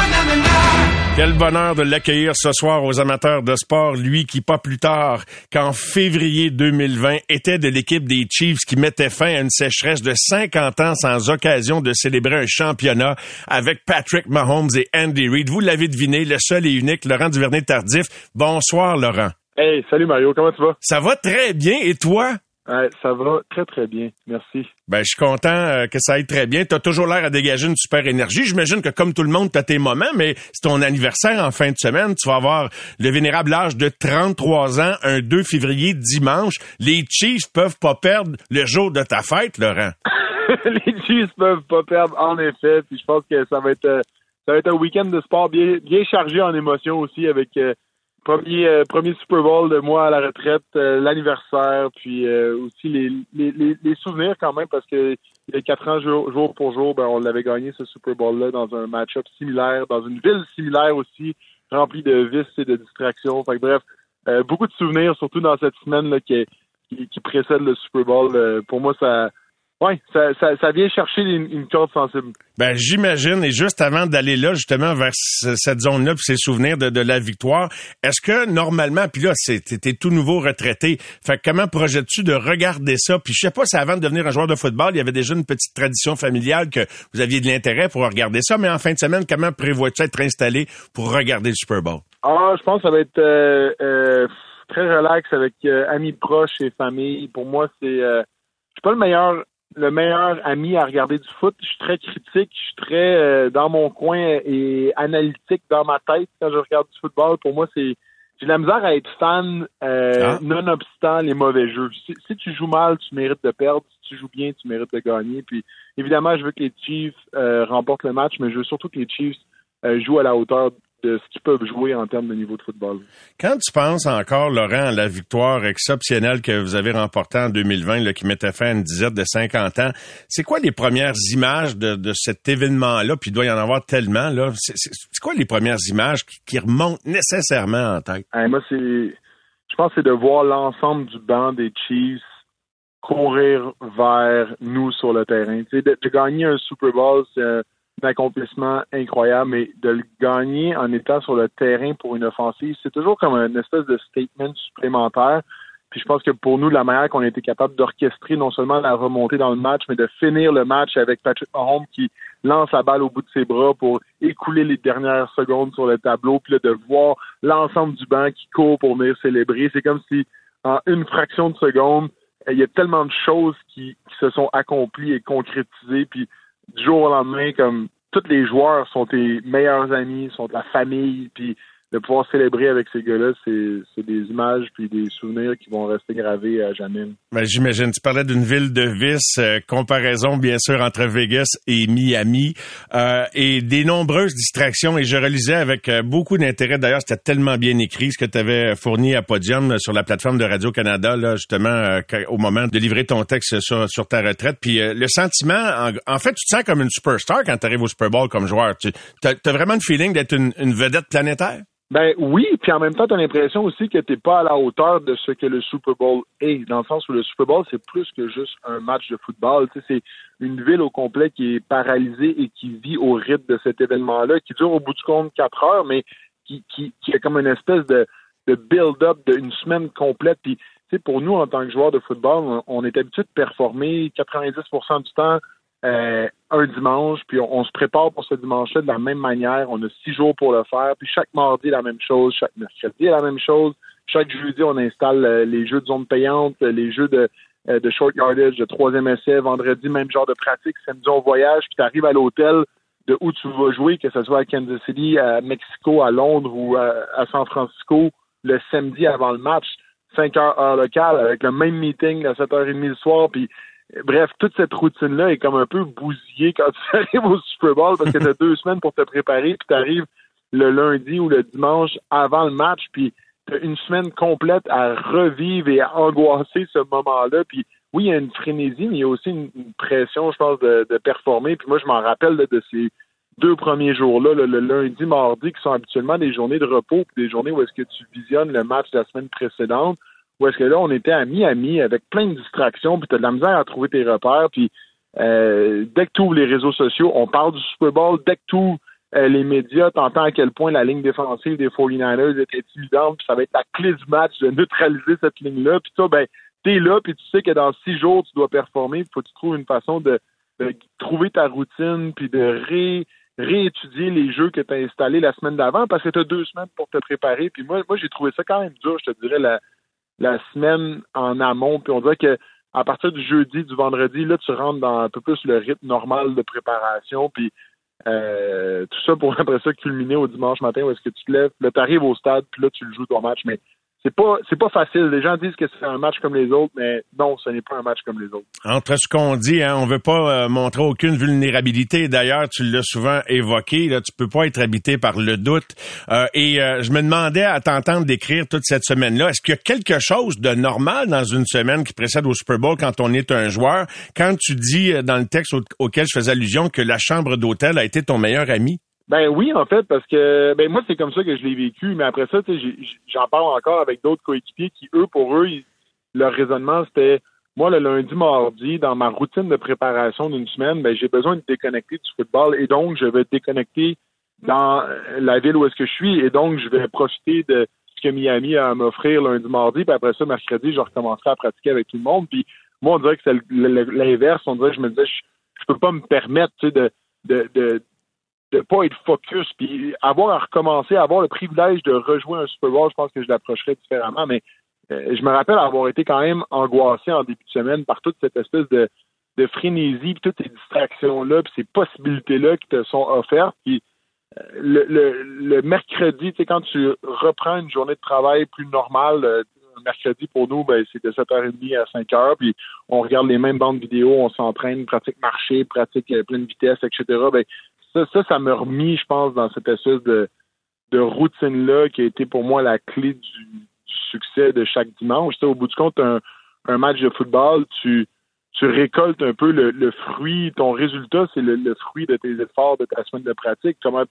Quel bonheur de l'accueillir ce soir aux amateurs de sport, lui qui pas plus tard qu'en février 2020 était de l'équipe des Chiefs qui mettait fin à une sécheresse de 50 ans sans occasion de célébrer un championnat avec Patrick Mahomes et Andy Reid. Vous l'avez deviné, le seul et unique Laurent Duvernay-Tardif. Bonsoir Laurent. Hey, salut Mario, comment tu vas? Ça va très bien et toi? Ça va très, très bien. Merci. Ben, je suis content euh, que ça aille très bien. Tu as toujours l'air à dégager une super énergie. J'imagine que comme tout le monde, tu as tes moments, mais c'est ton anniversaire en fin de semaine. Tu vas avoir le vénérable âge de 33 ans, un 2 février, dimanche. Les Chiefs peuvent pas perdre le jour de ta fête, Laurent. <laughs> les Chiefs peuvent pas perdre, en effet. Puis je pense que ça va être... Euh, ça va être un week-end de sport bien, bien chargé en émotions aussi avec euh, Premier, euh, premier Super Bowl de moi à la retraite, euh, l'anniversaire, puis euh, aussi les, les, les, souvenirs quand même, parce que il y a quatre ans, jour, jour pour jour, ben, on l'avait gagné ce Super Bowl-là dans un match-up similaire, dans une ville similaire aussi, remplie de vices et de distractions. Fait bref, beaucoup de souvenirs, surtout dans cette semaine là, qui, qui, qui précède le Super Bowl. pour moi, ça oui, ça, ça, ça, vient chercher une, une corde sensible. Ben, j'imagine. Et juste avant d'aller là, justement, vers cette zone-là, puis ces souvenirs de, de la victoire, est-ce que normalement, puis là, t'es tout nouveau retraité, fait comment projettes-tu de regarder ça? Puis je sais pas si avant de devenir un joueur de football, il y avait déjà une petite tradition familiale que vous aviez de l'intérêt pour regarder ça, mais en fin de semaine, comment prévois-tu être installé pour regarder le Super Bowl? Ah, je pense que ça va être euh, euh, très relax avec euh, amis proches et famille. Pour moi, c'est... je suis pas le meilleur le meilleur ami à regarder du foot. Je suis très critique, je suis très euh, dans mon coin et analytique dans ma tête quand je regarde du football. Pour moi, c'est j'ai la misère à être fan euh, ah. nonobstant les mauvais jeux. Si, tu joues mal, tu mérites de perdre. Si tu joues bien, tu mérites de gagner. Puis évidemment, je veux que les Chiefs euh, remportent le match, mais je veux surtout que les Chiefs jouent à la hauteur de ce qu'ils peuvent jouer en termes de niveau de football. Quand tu penses encore, Laurent, à la victoire exceptionnelle que vous avez remportée en 2020, là, qui mettait fin à une dizaine de 50 ans, c'est quoi les premières images de, de cet événement-là? Puis il doit y en avoir tellement. là. C'est quoi les premières images qui, remontent nécessairement en tête? moi, c'est, je pense que c'est de voir l'ensemble du banc des Chiefs courir vers nous sur le terrain. Tu sais, de, de gagner un Super Bowl, c'est accomplissement incroyable, mais de le gagner en étant sur le terrain pour une offensive, c'est toujours comme une espèce de statement supplémentaire. Puis je pense que pour nous, la manière qu'on a été capable d'orchestrer non seulement la remontée dans le match, mais de finir le match avec Patrick Mahomes qui lance la balle au bout de ses bras pour écouler les dernières secondes sur le tableau, puis là, de voir l'ensemble du banc qui court pour venir célébrer. C'est comme si en une fraction de seconde, il y a tellement de choses qui, qui se sont accomplies et concrétisées, puis du jour au lendemain, comme tous les joueurs sont tes meilleurs amis, sont ta famille, puis de pouvoir célébrer avec ces gars-là, c'est des images puis des souvenirs qui vont rester gravés à jamais. Ben, J'imagine. Tu parlais d'une ville de vice, euh, comparaison bien sûr entre Vegas et Miami, euh, et des nombreuses distractions. Et je relisais avec euh, beaucoup d'intérêt. D'ailleurs, c'était tellement bien écrit ce que tu avais fourni à Podium sur la plateforme de Radio Canada, là, justement au moment de livrer ton texte sur, ta retraite. Puis le sentiment, en, fait, tu te sens comme une superstar quand tu arrives au Super Bowl comme joueur. Tu as, vraiment le feeling d'être une vedette planétaire? Ben oui, puis en même temps, tu as l'impression aussi que tu pas à la hauteur de ce que le Super Bowl est, dans le sens où le Super Bowl, c'est plus que juste un match de football. C'est une ville au complet qui est paralysée et qui vit au rythme de cet événement-là, qui dure au bout du compte quatre heures, mais qui, qui, qui est comme une espèce de, de build-up d'une semaine complète. Puis, pour nous, en tant que joueurs de football, on, on est habitué de performer 90% du temps euh, un dimanche, puis on, se prépare pour ce dimanche-là de la même manière. On a six jours pour le faire, puis chaque mardi, la même chose, chaque mercredi, la même chose. Chaque jeudi, on installe euh, les jeux de zone payante, les jeux de, euh, de short yardage, de troisième essai. Vendredi, même genre de pratique. Samedi, on voyage, puis tu arrives à l'hôtel de où tu vas jouer, que ce soit à Kansas City, à Mexico, à Londres ou à, à San Francisco, le samedi avant le match, 5 heures heure locale, avec le même meeting à 7h30 le soir, puis Bref, toute cette routine-là est comme un peu bousillée quand tu <laughs> arrives au Super Bowl parce que tu as deux semaines pour te préparer, puis tu arrives le lundi ou le dimanche avant le match, puis tu une semaine complète à revivre et à angoisser ce moment-là. Puis oui, il y a une frénésie, mais il y a aussi une, pression, je pense, de, performer. Puis moi, je m'en rappelle de ces deux premiers jours-là, le lundi, mardi, qui sont habituellement des journées de repos, puis des journées où est-ce que tu visionnes le match de la semaine précédente. Ou est-ce que là, on était à mi-ami avec plein de distractions, puis tu as de la misère à trouver tes repères, puis euh, dès que tu les réseaux sociaux, on parle du Super Bowl, dès que tu euh, les médias, t'entends à quel point la ligne défensive des 49ers est intimidante, puis ça va être la clé du match de neutraliser cette ligne-là. Puis toi, ben, t'es là, puis tu sais que dans six jours, tu dois performer. Faut que tu trouves une façon de, trouver ta routine, puis de ré, réétudier les jeux que tu as installés la semaine d'avant, parce que tu as deux semaines pour te préparer. Puis moi, moi j'ai trouvé ça quand même dur, je te dirais, la, la semaine en amont. Puis on dirait que à partir du jeudi, du vendredi, là, tu rentres dans un peu plus le rythme normal de préparation. Puis euh, tout ça pour <laughs> après ça culminer au dimanche matin où est-ce que tu te lèves, là, tu arrives au stade, puis là, tu le joues ton match. Mais c'est pas c'est pas facile. Les gens disent que c'est un match comme les autres, mais non, ce n'est pas un match comme les autres. Entre ce qu'on dit, hein, on veut pas euh, montrer aucune vulnérabilité. D'ailleurs, tu l'as souvent évoqué, là, tu peux pas être habité par le doute. Euh, et euh, je me demandais à t'entendre décrire toute cette semaine-là, est-ce qu'il y a quelque chose de normal dans une semaine qui précède au Super Bowl quand on est un joueur? Quand tu dis dans le texte auquel je fais allusion que la chambre d'hôtel a été ton meilleur ami? Ben oui, en fait, parce que ben moi, c'est comme ça que je l'ai vécu, mais après ça, j'en parle encore avec d'autres coéquipiers qui, eux, pour eux, leur raisonnement, c'était moi, le lundi, mardi, dans ma routine de préparation d'une semaine, ben, j'ai besoin de déconnecter du football et donc je vais déconnecter dans la ville où est-ce que je suis et donc je vais profiter de ce que Miami a à m'offrir lundi, mardi, puis après ça, mercredi, je recommencerai à pratiquer avec tout le monde. Puis moi, on dirait que c'est l'inverse. On dirait que je me disais, je, je peux pas me permettre de, de, de, de pas être focus, puis avoir à recommencer, avoir le privilège de rejouer un Super Bowl, je pense que je l'approcherais différemment, mais euh, je me rappelle avoir été quand même angoissé en début de semaine par toute cette espèce de, de frénésie, puis toutes ces distractions-là, puis ces possibilités-là qui te sont offertes, puis euh, le, le, le mercredi, tu sais, quand tu reprends une journée de travail plus normale, euh, mercredi pour nous, ben, c'est de 7h30 à 5h, puis on regarde les mêmes bandes vidéo, on s'entraîne, pratique marché, pratique pleine vitesse, etc. Ben, ça, ça, ça m'a remis, je pense, dans cette espèce de, de routine-là qui a été pour moi la clé du, succès de chaque dimanche. au bout du compte, un, un match de football, tu, tu récoltes un peu le, fruit, ton résultat, c'est le, fruit de tes efforts, de ta semaine de pratique. Comment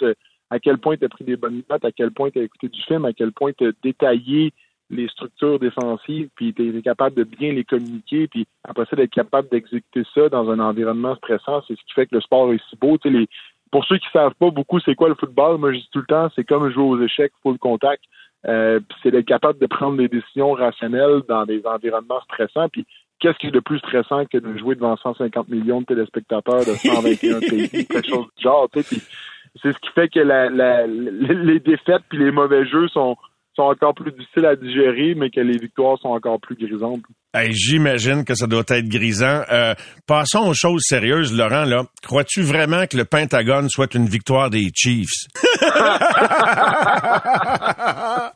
à quel point tu as pris des bonnes notes, à quel point tu as écouté du film, à quel point tu as détaillé les structures défensives, puis tu es, capable de bien les communiquer, puis après ça, d'être capable d'exécuter ça dans un environnement stressant, c'est ce qui fait que le sport est si beau. Tu sais, les, pour ceux qui savent pas beaucoup c'est quoi le football, moi je dis tout le temps, c'est comme jouer aux échecs, full contact. Euh, c'est d'être capable de prendre des décisions rationnelles dans des environnements stressants. Puis qu'est-ce qui est de plus stressant que de jouer devant 150 millions de téléspectateurs de 121 <laughs> pays, quelque chose du genre. Tu sais, c'est ce qui fait que la, la, les défaites puis les mauvais jeux sont sont encore plus difficiles à digérer, mais que les victoires sont encore plus grisantes. J'imagine que ça doit être grisant. Euh, passons aux choses sérieuses, Laurent. Là, crois-tu vraiment que le Pentagone soit une victoire des Chiefs? <laughs>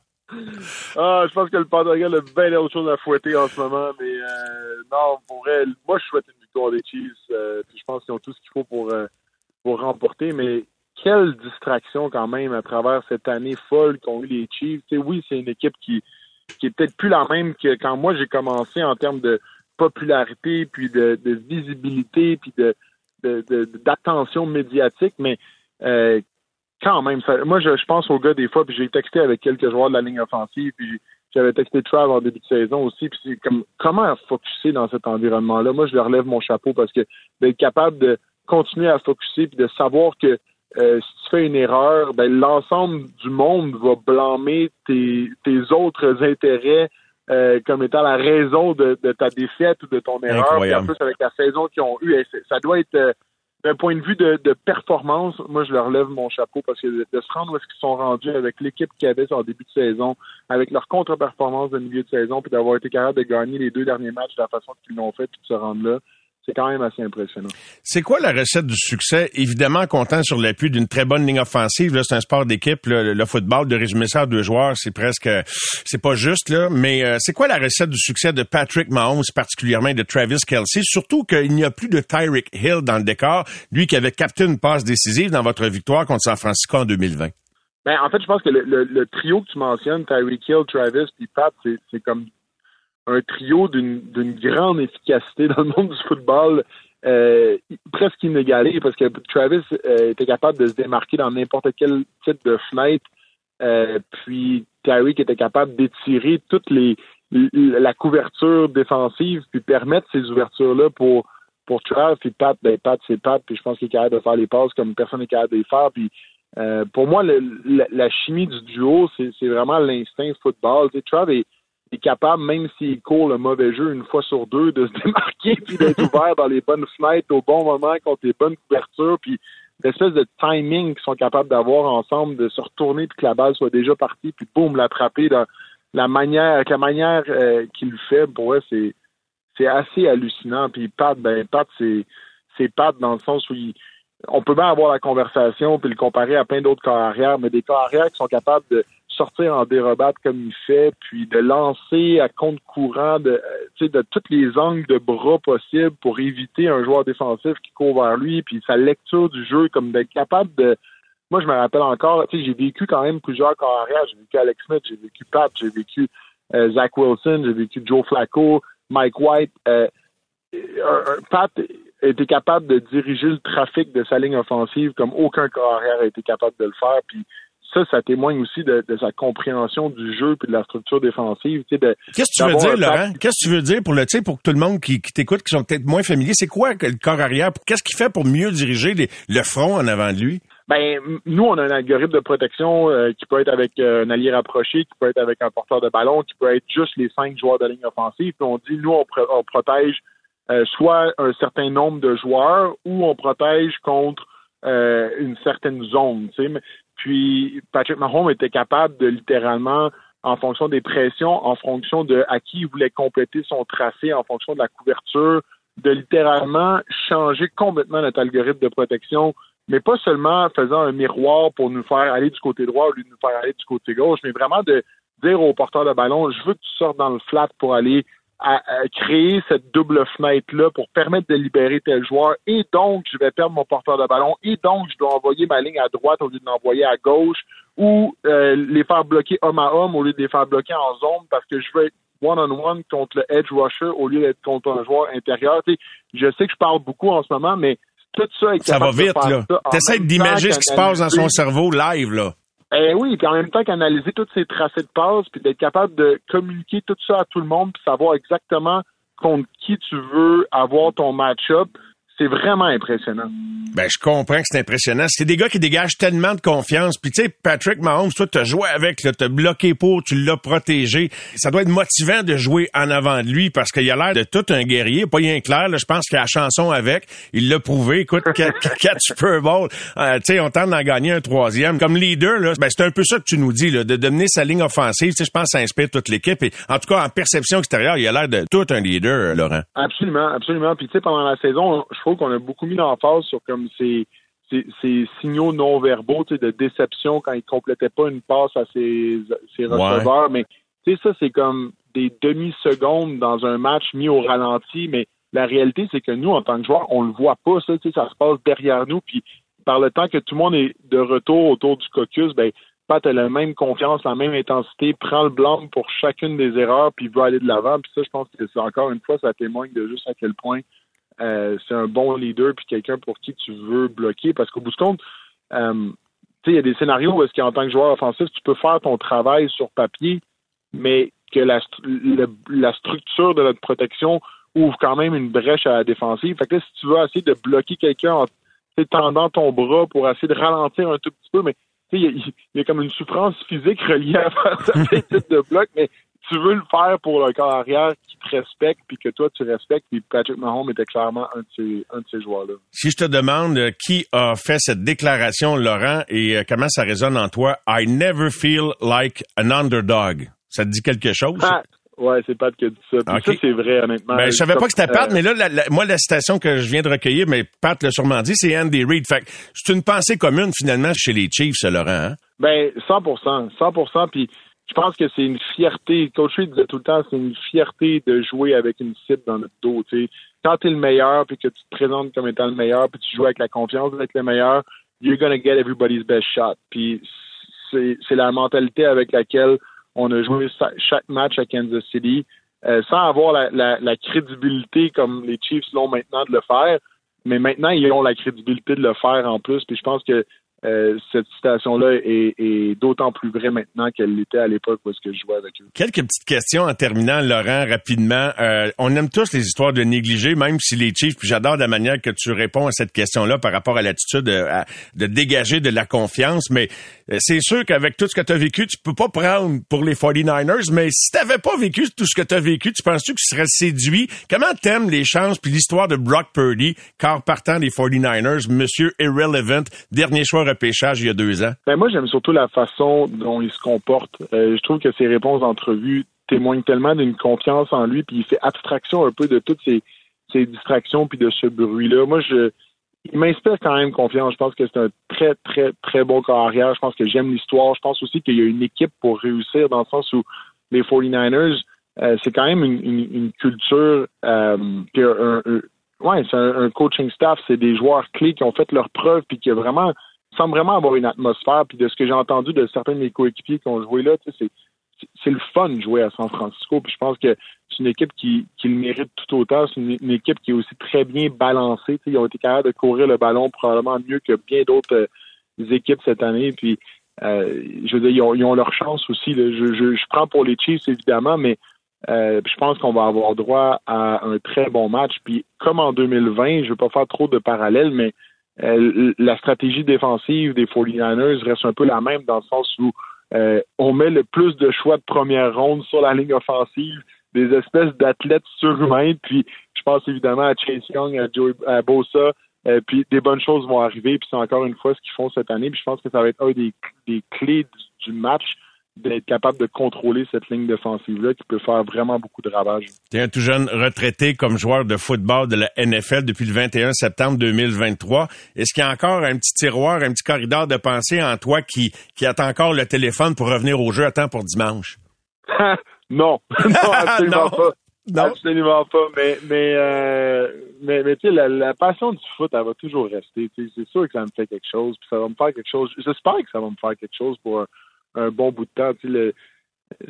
Ah, je pense que le Pentagone a bien d'autres choses à fouetter en ce moment, mais euh, non, pour elle, moi je souhaite une victoire des Chiefs. Euh, je pense qu'ils ont tout ce qu'il faut pour pour remporter, mais quelle distraction quand même à travers cette année folle qu'ont eu les Chiefs. oui, c'est une équipe qui, qui est peut-être plus la même que quand moi j'ai commencé en termes de popularité, puis de, visibilité, puis de, d'attention médiatique, mais euh, quand même, moi je, pense aux gars des fois, puis j'ai texté avec quelques joueurs de la ligne offensive, puis j'avais texté Trav en début de saison aussi, puis c'est comme comment focuser dans cet environnement-là? Moi, je leur lève mon chapeau parce que d'être capable de continuer à focuser puis de savoir que euh, si tu fais une erreur, ben, l'ensemble du monde va blâmer tes, tes autres intérêts euh, comme étant la raison de, ta défaite ou de ton erreur. Puis en plus, avec la saison qu'ils ont eue, ça doit être euh, d'un point de vue de, performance, moi je leur lève mon chapeau parce que de, se rendre où est-ce qu'ils sont rendus avec l'équipe qu'ils avaient en début de saison, avec leur contre-performance de milieu de saison, puis d'avoir été capable de gagner les deux derniers matchs de la façon qu'ils l'ont fait, puis de se rendre là c'est quand même assez impressionnant. C'est quoi la recette du succès? Évidemment, comptant sur l'appui d'une très bonne ligne offensive. c'est un sport d'équipe. Le, football, de résumer ça à deux joueurs, c'est presque, c'est pas juste là. Mais euh, c'est quoi la recette du succès de Patrick Mahomes, particulièrement de Travis Kelsey? Surtout qu'il n'y a plus de Tyreek Hill dans le décor, lui qui avait capté une passe décisive dans votre victoire contre San Francisco en 2020. Ben, en fait, je pense que le, trio que tu mentionnes, Tyreek Hill, Travis puis Pat, c'est comme un trio d'une grande efficacité dans le monde du football, euh, presque inégalé, parce que Travis euh, était capable de se démarquer dans n'importe quel type de fenêtre, euh, puis Tyreek était capable d'étirer toute les la couverture défensive, puis permettre ces ouvertures-là pour pour Travis, puis Pat, ben Pat, c'est Pat, puis je pense qu'il est capable de faire les passes comme personne n'est capable de les faire, puis Euh, pour moi, le, la, chimie du duo, c'est vraiment l'instinct football. Tu sais, Trav est, capable, même s'il court le mauvais jeu une fois sur deux, de se <laughs> démarquer puis d'être ouvert dans les bonnes fenêtres au bon moment contre les bonnes couvertures, puis l'espèce de timing qu'ils sont capables d'avoir ensemble, de se retourner puis que la balle soit déjà partie, puis boum, l'attraper dans la manière, avec la manière euh, qu'il le fait, pour moi, c'est c'est assez hallucinant. Puis Pat, ben Pat, c'est c'est Pat dans le sens où on peut bien avoir la conversation puis le comparer à plein d'autres corps arrière, mais des corps arrière qui sont capables de sortir en dérobade comme il fait, puis de lancer à compte courant de, euh, de tous les angles de bras possibles pour éviter un joueur défensif qui court vers lui, puis sa lecture du jeu, comme d'être capable de. Moi, je me rappelle encore, j'ai vécu quand même plusieurs corps arrière. J'ai vécu Alex Smith, j'ai vécu Pat, j'ai vécu euh, Zach Wilson, j'ai vécu Joe Flacco, Mike White. Euh, Pat était capable de diriger le trafic de sa ligne offensive comme aucun corps arrière a été capable de le faire. Puis ça, ça témoigne aussi de, sa compréhension du jeu et de la structure défensive. Qu'est-ce que tu veux dire, Laurent? Qu'est-ce que tu veux dire pour le, pour tout le monde qui, t'écoute, qui sont peut-être moins familiers? C'est quoi le corps arrière? Qu'est-ce qu'il fait pour mieux diriger le front en avant de lui? Ben, nous, on a un algorithme de protection euh, qui peut être avec euh, un allié rapproché, qui peut être avec un porteur de ballon, qui peut être juste les cinq joueurs de ligne offensive. Puis on dit, nous, on, protège euh, soit un certain nombre de joueurs ou on protège contre une certaine zone. Puis Patrick Mahomes était capable de littéralement, en fonction des pressions, en fonction de à qui il voulait compléter son tracé, en fonction de la couverture, de littéralement changer complètement notre algorithme de protection, mais pas seulement faisant un miroir pour nous faire aller du côté droit au lieu de nous faire aller du côté gauche, mais vraiment de dire au porteur de ballon, je veux que tu sortes dans le flat pour aller à, créer cette double fenêtre-là pour permettre de libérer tel joueur. Et donc, je vais perdre mon porteur de ballon. Et donc, je dois envoyer ma ligne à droite au lieu de l'envoyer à gauche ou euh, les faire bloquer homme à homme au lieu de les faire bloquer en zone parce que je veux être one-on-one contre le edge rusher au lieu d'être contre un joueur intérieur. je sais que je parle beaucoup en ce moment, mais tout ça est Ça va vite, là. T'essaies d'imaginer ce qui se passe dans son cerveau live, là. Eh oui, puis en même temps qu'analyser tous ces tracés de passe, puis d'être capable de communiquer tout ça à tout le monde, puis savoir exactement contre qui tu veux avoir ton match-up, c'est vraiment impressionnant. Ben, je comprends que c'est impressionnant. C'est des gars qui dégagent tellement de confiance. Puis, tu sais, Patrick Mahomes, toi, t'as joué avec, t'as bloqué pour, tu l'as protégé. Ça doit être motivant de jouer en avant de lui parce qu'il a l'air de tout un guerrier. Pas rien clair, là, je pense qu'il a la chanson avec. Il l'a prouvé. Écoute, quatre, <laughs> Super Bowl. Euh, tu sais, on tente d'en gagner un troisième. Comme leader, là, ben, c'est un peu ça que tu nous dis, là, de dominer sa ligne offensive. Tu sais, je pense que ça inspire toute l'équipe. Et, en tout cas, en perception extérieure, il a l'air de tout un leader, euh, Laurent. Absolument, absolument. Puis, tu sais, pendant la saison, je trouve qu'on a beaucoup mis l'emphase sur comme ces, ces, signaux non verbaux de déception quand il complétait pas une passe à ses, ses receveurs. Mais tu sais, ça, c'est comme des demi-secondes dans un match mis au ralenti, mais la réalité, c'est que nous, en tant que joueurs, on le voit pas, ça, ça se passe derrière nous, puis par le temps que tout le monde est de retour autour du caucus, ben, Pat a la même confiance, la même intensité, prend le blanc pour chacune des erreurs, puis veut aller de l'avant. Puis ça, je pense que c'est encore une fois, ça témoigne de juste à quel point euh, c'est un bon leader puis quelqu'un pour qui tu veux bloquer. Parce qu'au bout du compte, euh, il y a des scénarios où est-ce qu'en tant que joueur offensif, tu peux faire ton travail sur papier, mais que la, la structure de notre protection ouvre quand même une brèche à la défensive. Fait que si tu veux essayer de bloquer quelqu'un en tendant ton bras pour essayer de ralentir un tout petit peu, mais il y, y, a comme une souffrance physique reliée à <laughs> faire ce type de bloc, mais tu veux le faire pour le corps arrière qui te respecte puis que toi tu respectes puis Patrick Mahomes était clairement un de ces, un de ces joueurs-là. Si je te demande euh, qui a fait cette déclaration, Laurent, et euh, comment ça résonne en toi, I never feel like an underdog. Ça te dit quelque chose? Ah, ouais, c'est Pat qui a dit ça. ça, c'est vrai, honnêtement. Ben, je savais pas que c'était Pat, euh, mais là, moi, la citation que je viens de recueillir, mais Pat l'a sûrement dit, c'est Andy Reid. Fait c'est une pensée commune, finalement, chez les Chiefs, Laurent. Hein? Ben, 100% 100% Puis je pense que c'est une fierté. Coach disait tout le temps, c'est une fierté de jouer avec une cible dans notre dos. Tu sais. Quand tu es le meilleur, puis que tu te présentes comme étant le meilleur, puis tu joues avec la confiance d'être le meilleur, you're gonna get everybody's best shot. Puis c'est la mentalité avec laquelle on a joué chaque match à Kansas City, euh, sans avoir la, la, crédibilité comme les Chiefs l'ont maintenant de le faire. Mais maintenant, ils ont la crédibilité de le faire en plus. Puis je pense que euh, cette citation-là est, d'autant plus vraie maintenant qu'elle l'était à l'époque où est-ce que je jouais avec eux. Quelques petites questions en terminant, Laurent, rapidement. Euh, on aime tous les histoires de négligés, même si les Chiefs, puis j'adore la manière que tu réponds à cette question-là par rapport à l'attitude de, de, dégager de la confiance, mais euh, c'est sûr qu'avec tout ce que tu as vécu, tu peux pas prendre pour les 49ers, mais si tu n'avais pas vécu tout ce que tu as vécu, tu penses-tu que tu serais séduit? Comment t'aimes les chances puis l'histoire de Brock Purdy, car partant des 49ers, Monsieur Irrelevant, dernier choix repêchage il y a deux ans? Ben moi, j'aime surtout la façon dont il se comporte. Euh, je trouve que ses réponses d'entrevue témoignent tellement d'une confiance en lui, puis il fait abstraction un peu de toutes ces, ces distractions puis de ce bruit-là. Moi, je il m'inspire quand même confiance. Je pense que c'est un très, très, très bon carrière. Je pense que j'aime l'histoire. Je pense aussi qu'il y a une équipe pour réussir dans le sens où les 49ers, euh, c'est quand même une, une, culture, euh, un, un, ouais, c'est un, coaching staff, c'est des joueurs clés qui ont fait leur preuve puis qui vraiment semble vraiment avoir une atmosphère. Puis de ce que j'ai entendu de certains de mes coéquipiers qui ont joué là, c'est c'est le fun de jouer à San Francisco. Puis je pense que c'est une équipe qui, le mérite tout autant. C'est une, équipe qui est aussi très bien balancée. ils ont été capables de courir le ballon probablement mieux que bien d'autres euh, équipes cette année. Puis euh, je ils ont, leur chance aussi. Je, prends pour les Chiefs, évidemment, mais euh, je pense qu'on va avoir droit à un très bon match. Puis comme en 2020, je ne veux pas faire trop de parallèles, mais la stratégie défensive des 49ers reste un peu la même dans le sens où euh, on met le plus de choix de première ronde sur la ligne offensive, des espèces d'athlètes surhumains. Puis je pense évidemment à Chase Young, à, Joey, à Bosa. Euh, puis des bonnes choses vont arriver. Puis c'est encore une fois ce qu'ils font cette année. Puis je pense que ça va être un des, des clés du match d'être capable de contrôler cette ligne défensive-là qui peut faire vraiment beaucoup de ravages. Tu es un tout jeune retraité comme joueur de football de la NFL depuis le 21 septembre 2023. Est-ce qu'il y a encore un petit tiroir, un petit corridor de pensée en toi qui, qui attend encore le téléphone pour revenir au jeu à temps pour dimanche? <laughs> non. <laughs> non, <laughs> absolument pas. Non? Absolument pas. Mais, mais, euh, mais, mais tu sais, la, la, passion du foot, elle va toujours rester. C'est sûr que ça me fait quelque chose, puis ça va me faire quelque chose. J'espère que ça va me faire quelque chose pour un bon bout de temps. Le,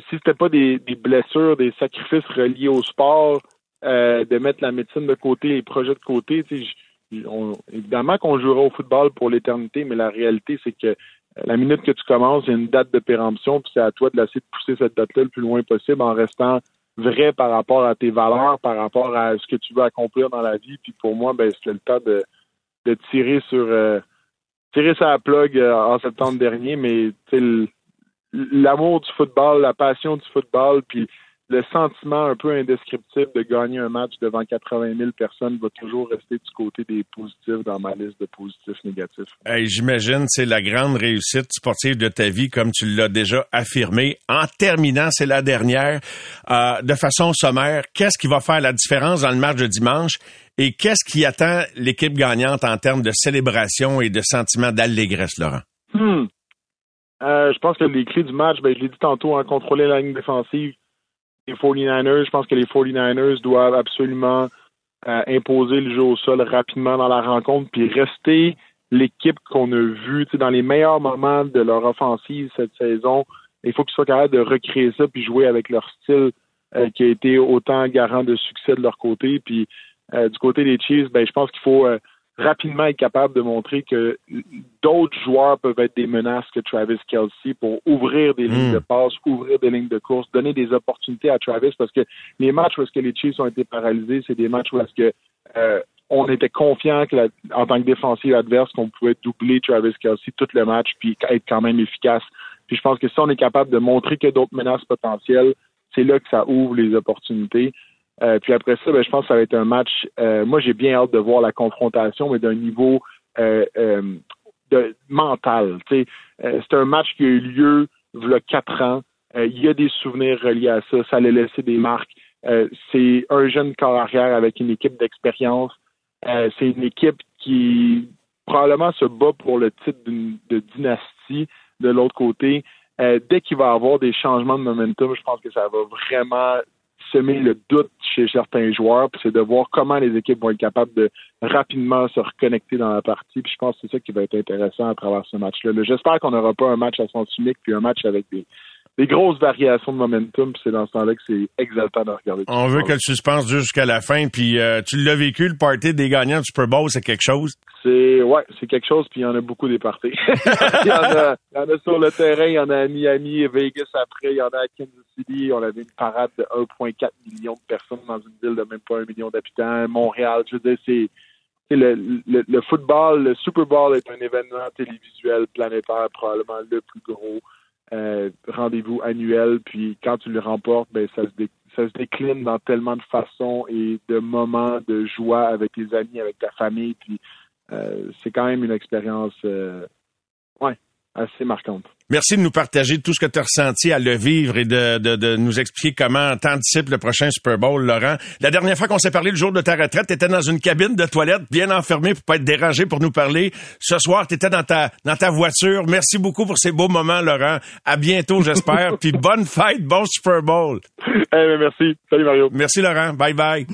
si c'était pas des, blessures, des sacrifices reliés au sport, euh, de mettre la médecine de côté, les projets de côté, tu évidemment qu'on jouera au football pour l'éternité, mais la réalité, c'est que la minute que tu commences, il y a une date de péremption, puis c'est à toi de laisser de pousser cette date-là le plus loin possible en restant vrai par rapport à tes valeurs, par rapport à ce que tu veux accomplir dans la vie. Puis pour moi, ben c'était le temps de, de tirer sur euh, tirer sa plug euh, en septembre dernier, mais l'amour du football, la passion du football, puis le sentiment un peu indescriptible de gagner un match devant 80 000 personnes va toujours rester du côté des positifs dans ma liste de positifs négatifs. J'imagine c'est la grande réussite sportive de ta vie, comme tu l'as déjà affirmé. En terminant, c'est la dernière. Euh, de façon sommaire, qu'est-ce qui va faire la différence dans le match de dimanche et qu'est-ce qui attend l'équipe gagnante en termes de célébration et de sentiment d'allégresse, Laurent? Hmm. Euh, je pense que les clés du match, ben, je l'ai dit tantôt, hein, contrôler la ligne défensive des 49ers. Je pense que les 49ers doivent absolument euh, imposer le jeu au sol rapidement dans la rencontre, puis rester l'équipe qu'on a vue dans les meilleurs moments de leur offensive cette saison. Il faut qu'ils soient capables de recréer ça puis jouer avec leur style euh, qui a été autant garant de succès de leur côté. Puis du côté des Chiefs, ben, je pense qu'il faut rapidement être capable de montrer que d'autres joueurs peuvent être des menaces que Travis Kelsey pour ouvrir des lignes de hmm. passe, ouvrir des lignes de course, donner des opportunités à Travis parce que les matchs où est-ce que les Chiefs ont été paralysés, c'est des matchs où est-ce que euh, on était confiant que en tant que défensif adverse qu'on pouvait doubler Travis Kelsey tout le match puis être quand même efficace. Puis je pense que si on est capable de montrer que d'autres menaces potentielles, c'est là que ça ouvre les opportunités. Euh, puis après ça, ben, je pense que ça va être un match. Euh, moi, j'ai bien hâte de voir la confrontation, mais d'un niveau euh, de, mental. c'est un match qui a eu lieu il y a quatre ans. il y a des souvenirs reliés à ça. Ça allait laisser des marques. c'est un jeune corps arrière avec une équipe d'expérience. c'est une équipe qui probablement se bat pour le titre de dynastie de l'autre côté. dès qu'il va y avoir des changements de momentum, je pense que ça va vraiment semer le doute chez certains joueurs, puis c'est de voir comment les équipes vont être capables de rapidement se reconnecter dans la partie. Puis je pense que c'est ça qui va être intéressant à travers ce match-là. J'espère qu'on n'aura pas un match à sens unique, puis un match avec des, des grosses variations de momentum. C'est dans ce temps-là que c'est exaltant de regarder. On veut que le suspense dure jusqu'à la fin. Puis euh, tu l'as vécu, le party des gagnants du Super Bowl, c'est quelque chose? C'est ouais, c'est quelque chose. Puis il y en a beaucoup des parties. <laughs> il, y en a, il y en a sur le terrain. Il y en a à Miami, Vegas après. Il y en a à Kansas City. On avait une parade de 1,4 million de personnes dans une ville de même pas un million d'habitants. Montréal, je veux dire, c'est le, le, le, football, le Super Bowl est un événement télévisuel planétaire, probablement le plus gros euh, rendez-vous annuel. Puis quand tu le remportes, ben ça se, ça se décline dans tellement de façons et de moments de joie avec tes amis, avec ta famille. Puis euh, c'est quand même une expérience, euh, ouais, assez marquante. Merci de nous partager tout ce que tu as ressenti à le vivre et de, de, de nous expliquer comment t'anticipes le prochain Super Bowl, Laurent. La dernière fois qu'on s'est parlé le jour de ta retraite, tu étais dans une cabine de toilette bien enfermée pour pas être dérangé pour nous parler. Ce soir, tu étais dans ta, dans ta voiture. Merci beaucoup pour ces beaux moments, Laurent. À bientôt, j'espère. <laughs> Puis bonne fête, bon Super Bowl. Eh merci. Salut, Mario. Merci, Laurent. Bye bye.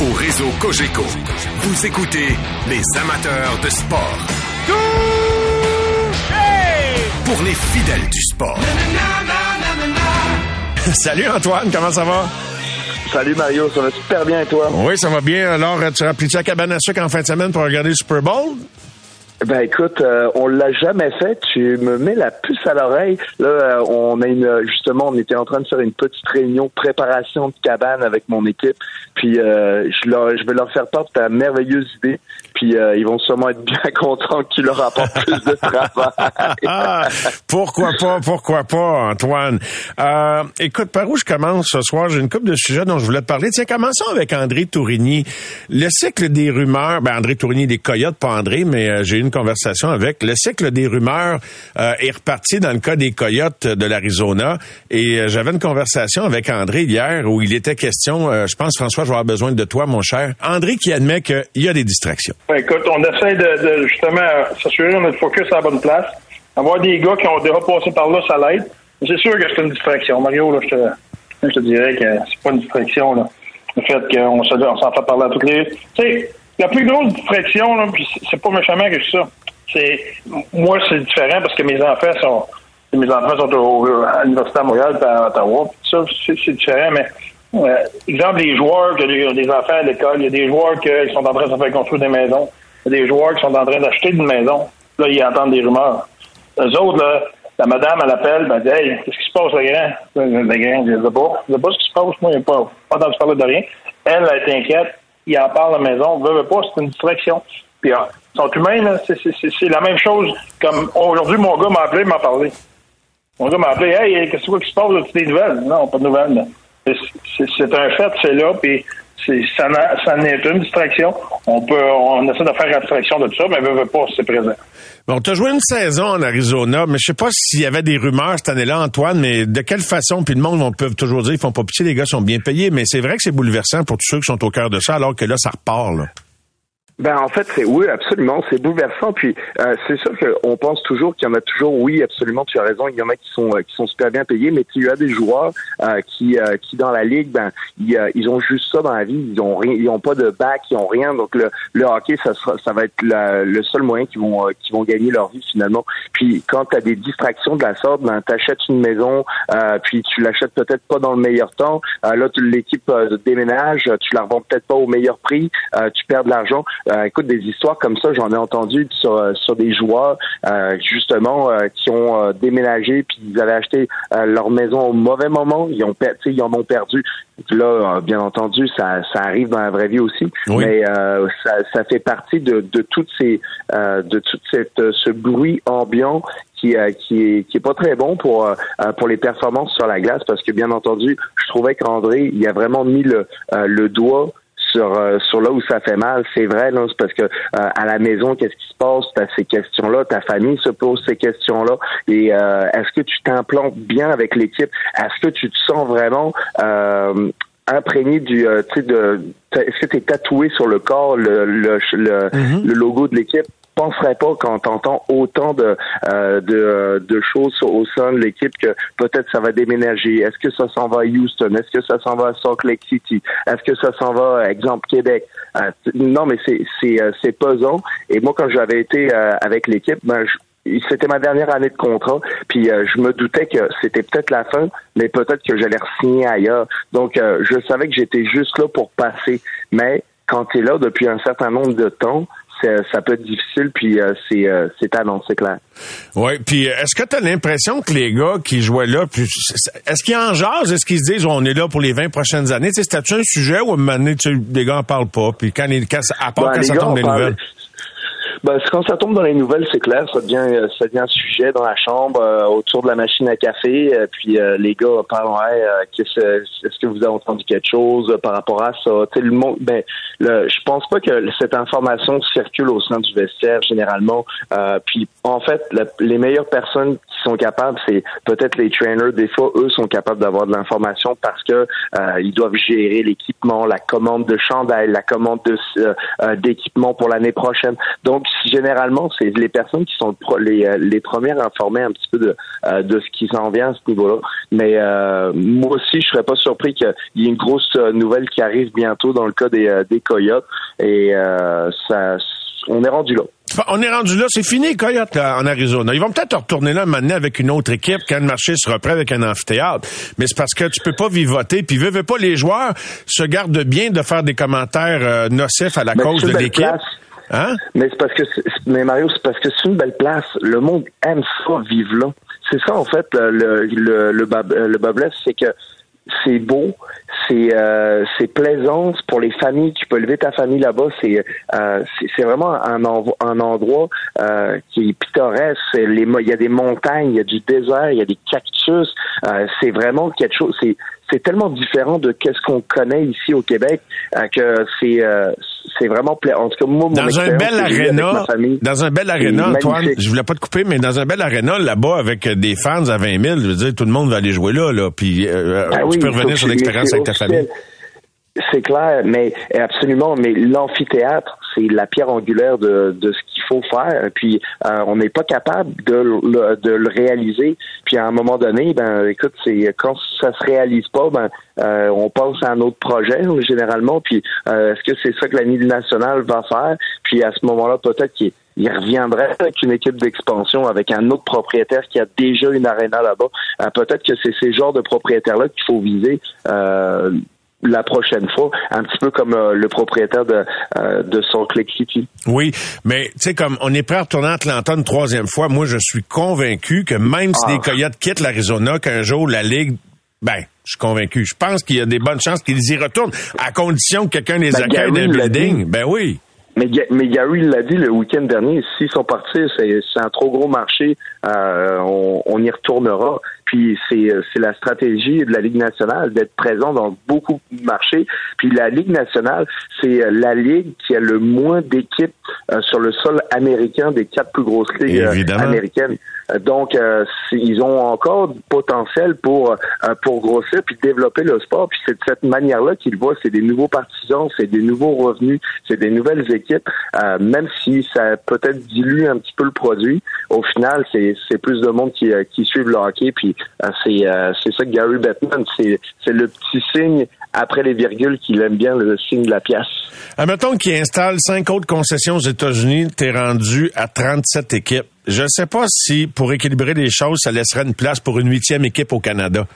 Au réseau Cogeco, vous écoutez les amateurs de sport pour les fidèles du sport. <laughs> Salut Antoine, comment ça va? Salut Mario, ça va super bien et toi? Oui, ça va bien. Alors, tu pris à cabane à sucre en fin de semaine pour regarder le Super Bowl? Ben écoute, euh, on l'a jamais fait. Tu me mets la puce à l'oreille. Là, euh, on a une justement, on était en train de faire une petite réunion préparation de cabane avec mon équipe. Puis euh, je, leur, je vais leur faire part de ta merveilleuse idée. Puis euh, ils vont sûrement être bien <laughs> contents que tu leur apportes plus de travail. ah, pourquoi pas, pourquoi pas, Antoine. Euh, écoute, par où je commence ce soir? J'ai une couple de sujets dont je voulais te parler. Tiens, commençons avec André Tourigny. Le cycle des rumeurs, ben André Tourigny des Coyotes, pas André, mais euh, j'ai eu une conversation avec. Le cycle des rumeurs est reparti dans le cas des Coyotes de l'Arizona. Et j'avais une conversation avec André hier où il était question, je pense, François, je vais avoir besoin de toi, mon cher. André qui admet qu'il y a des distractions. Ben, écoute, on essaie de, justement s'assurer le focus à la bonne place. Avoir des gars qui ont déjà passé par là, ça l'aide. C'est sûr que c'est une distraction. Mario, là, je te, je te dirais que c'est pas une distraction. Là. Le fait qu'on s'en fait parler à toutes les. Tu sais, la plus grosse distraction, là, puis c'est pas méchamment que ça. C'est moi, c'est différent parce que mes enfants sont. Mes enfants sont au, à l'Université de Montréal à Ottawa. Ça, c'est différent, mais euh, exemple, les joueurs, que les, les enfants à l'école, il y a des joueurs qui sont en train de se faire construire des maisons. Il y a des joueurs qui sont en train d'acheter une maison. Là, ils entendent des rumeurs. Eux autres, là, la madame, elle appelle, ben, dit, hey, qu'est-ce qui se passe, le grand? Le grand, je sais pas. Je sais pas ce qui se passe. Moi, il n'a pas, pas entendu parler de rien. Elle, elle est inquiète. Il en parle à la maison. Veut, veut pas, c'est une distraction. Puis, ah, ils sont humains. C'est la même chose. Comme aujourd'hui, mon gars m'a appelé, il m'a parlé. Mon gars m'a appelé, hey, qu'est-ce qui se passe? As-tu des nouvelles? Non, pas de nouvelles. Là c'est un fait, c'est là, puis ça, ça n'est une distraction. On peut, on essaie de faire abstraction de tout ça, mais veut, veut pas, c'est présent. Bon, tu as joué une saison en Arizona, mais je sais pas s'il y avait des rumeurs cette année-là, Antoine, mais de quelle façon, puis le monde, on peut toujours dire, ils font pas pitié, les gars sont bien payés, mais c'est vrai que c'est bouleversant pour tous ceux qui sont au cœur de ça, alors que là, ça repart, là. Ben en fait, c'est oui, absolument, c'est bouleversant. Puis euh, c'est sûr qu'on pense toujours qu'il y en a toujours. Oui, absolument, tu as raison. Il y en a qui sont euh, qui sont super bien payés, mais tu as des joueurs euh, qui qui dans la ligue, ben ils, ils, ont juste ça dans la vie. Ils ont rien, ils ont pas de bac, ils ont rien. Donc le, le hockey, ça sera, ça va être le seul moyen qu'ils vont qui vont gagner leur vie finalement. Puis quand tu as des distractions de la sorte, ben t'achètes une maison, puis tu l'achètes peut-être pas dans le meilleur temps. là, l'équipe déménage, tu la revends peut-être pas au meilleur prix, tu perds de l'argent. Euh, écoute, des histoires comme ça, j'en ai entendu sur, euh, sur des joueurs euh, justement qui ont déménagé puis ils avaient acheté leur maison au mauvais moment, ils ont ils en ont perdu. Là, bien entendu, ça, ça arrive dans la vraie vie aussi, mais ça, ça fait partie de, de toutes ces de toute cette ce bruit ambiant qui, qui, est, qui est pas très bon pour pour les performances sur la glace parce que bien entendu, je trouvais qu'André il a vraiment mis le le doigt sur euh, sur là où ça fait mal, c'est vrai là, c'est parce que euh, à la maison, qu'est-ce qui se passe? T'as ces questions-là, ta famille se pose ces questions-là, et euh, est-ce que tu t'implantes bien avec l'équipe? Est-ce que tu te sens vraiment imprégné du, tu sais, de, est-ce que tu es tatoué sur le corps le, le, le, mm-hmm. le logo de l'équipe? Penserais pas quand t'entends autant de, euh, de, de choses au sein de l'équipe que peut-être ça va déménager. Est-ce que ça s'en va à Houston? Est-ce que ça s'en va à Salt Lake City? Est-ce que ça s'en va, exemple, Québec? Euh, non, mais c'est c'est euh, c'est pesant. Et moi, quand j'avais été avec l'équipe, ben, c'était ma dernière année de contrat, puis euh, je me doutais que c'était peut-être la fin, mais peut-être que j'allais signer ailleurs. Donc, euh, je savais que j'étais juste là pour passer. Mais quand tu es là depuis un certain nombre de temps, ça peut être difficile, puis euh, c'est euh, c'est annoncé clair. Oui, puis est-ce que tu as l'impression que les gars qui jouaient là, est-ce qu'ils en jasent, est-ce qu'ils se disent on est là pour les 20 prochaines années? C'était-tu un sujet où à un moment donné, les gars en parlent pas, puis quand, les, à part ben, quand ça tombe des nouvelles? Ben, quand ça tombe dans les nouvelles, c'est clair, ça devient euh, ça devient sujet dans la chambre euh, autour de la machine à café. Euh, puis les gars parlent ouais, est-ce que vous avez entendu quelque chose par rapport à ça? Le monde, ben, le, je pense pas que cette information circule au sein du vestiaire généralement. puis en fait, les meilleures personnes qui sont capables, c'est peut-être les trainers. Des fois, eux sont capables d'avoir de l'information parce que ils doivent gérer l'équipement, la commande de chandail, la commande de d'équipement pour l'année prochaine. Donc généralement, c'est les personnes qui sont les, euh, les premières informées un petit peu de, euh, de ce qui s'en vient à ce niveau-là. Mais euh, moi aussi, je serais pas surpris qu'il y ait une grosse nouvelle qui arrive bientôt dans le cas des, des Coyotes. Et ça, on est rendu là. On est rendu là, c'est fini, Coyote, en Arizona. Ils vont peut-être retourner là maintenant avec une autre équipe quand le marché sera prêt avec un amphithéâtre. Mais c'est parce que tu peux pas vivoter, puis veux, veux pas, les joueurs se gardent bien de faire des commentaires nocifs à la cause de l'équipe. Hein? Mais c'est parce que, mais Mario, c'est parce que c'est une belle place. Le monde aime ça, vivre là. C'est ça, en fait, le, le, le, le c'est que c'est beau, c'est euh, c'est plaisant pour les familles. Tu peux lever ta famille là-bas. C'est euh, c'est vraiment un, un endroit euh, qui est pittoresque. Il y a des montagnes, il y a du désert, il y a des cactus. Euh, c'est vraiment quelque chose. C'est c'est tellement différent de qu'est-ce qu'on connaît ici au Québec euh, que c'est euh, c'est vraiment en tout cas moi mon dans un bel aréna dans un bel aréna Antoine je voulais pas te couper mais dans un bel aréna là-bas avec des fans à 20 000 je veux dire tout le monde va aller jouer là là puis euh, ben tu peux revenir sur l'expérience avec ta famille c'est clair, mais absolument. Mais l'amphithéâtre, c'est la pierre angulaire de, de ce qu'il faut faire. Puis euh, on n'est pas capable de, le, de le réaliser. Puis à un moment donné, ben écoute, c'est quand ça se réalise pas, ben euh, on pense à un autre projet généralement. Puis euh, est-ce que c'est ça que la Ligue nationale va faire? Puis à ce moment-là, peut-être qu'il il reviendrait avec une équipe d'expansion, avec un autre propriétaire qui a déjà une aréna là-bas. Peut-être que c'est ces genres de propriétaires-là qu'il faut viser. Euh, la prochaine fois, un petit peu comme euh, le propriétaire de, euh, de Salt Lake City. Oui, mais tu sais, comme on est prêt à retourner à Atlanta une troisième fois, moi je suis convaincu que même si les ah. Coyotes quittent l'Arizona, qu'un jour la Ligue, ben, je suis convaincu. Je pense qu'il y a des bonnes chances qu'ils y retournent, à condition que quelqu'un les ben, accueille dans le building. Ben oui. Mais, mais Gary l'a dit le week-end dernier, s'ils sont partis, c'est un trop gros marché, euh, on, on, y retournera. Puis c'est la stratégie de la Ligue nationale d'être présent dans beaucoup de marchés. Puis la Ligue nationale, c'est la ligue qui a le moins d'équipes euh, sur le sol américain des quatre plus grosses ligues euh, américaines. Donc, euh, ils ont encore du potentiel pour euh, pour grossir puis développer le sport. Puis c'est de cette manière-là qu'ils voient, c'est des nouveaux partisans, c'est des nouveaux revenus, c'est des nouvelles équipes. Euh, même si ça peut-être dilue un petit peu le produit, au final, c'est c'est plus de monde qui qui suivent le hockey. Puis c'est c'est ça que Gary Bettman, c'est le petit signe après les virgules qu'il aime bien le signe de la pièce. Admettons qu'il installe cinq autres concessions aux États-Unis, t'es rendu à 37 équipes. Je ne sais pas si, pour équilibrer les choses, ça laisserait une place pour une huitième équipe au Canada.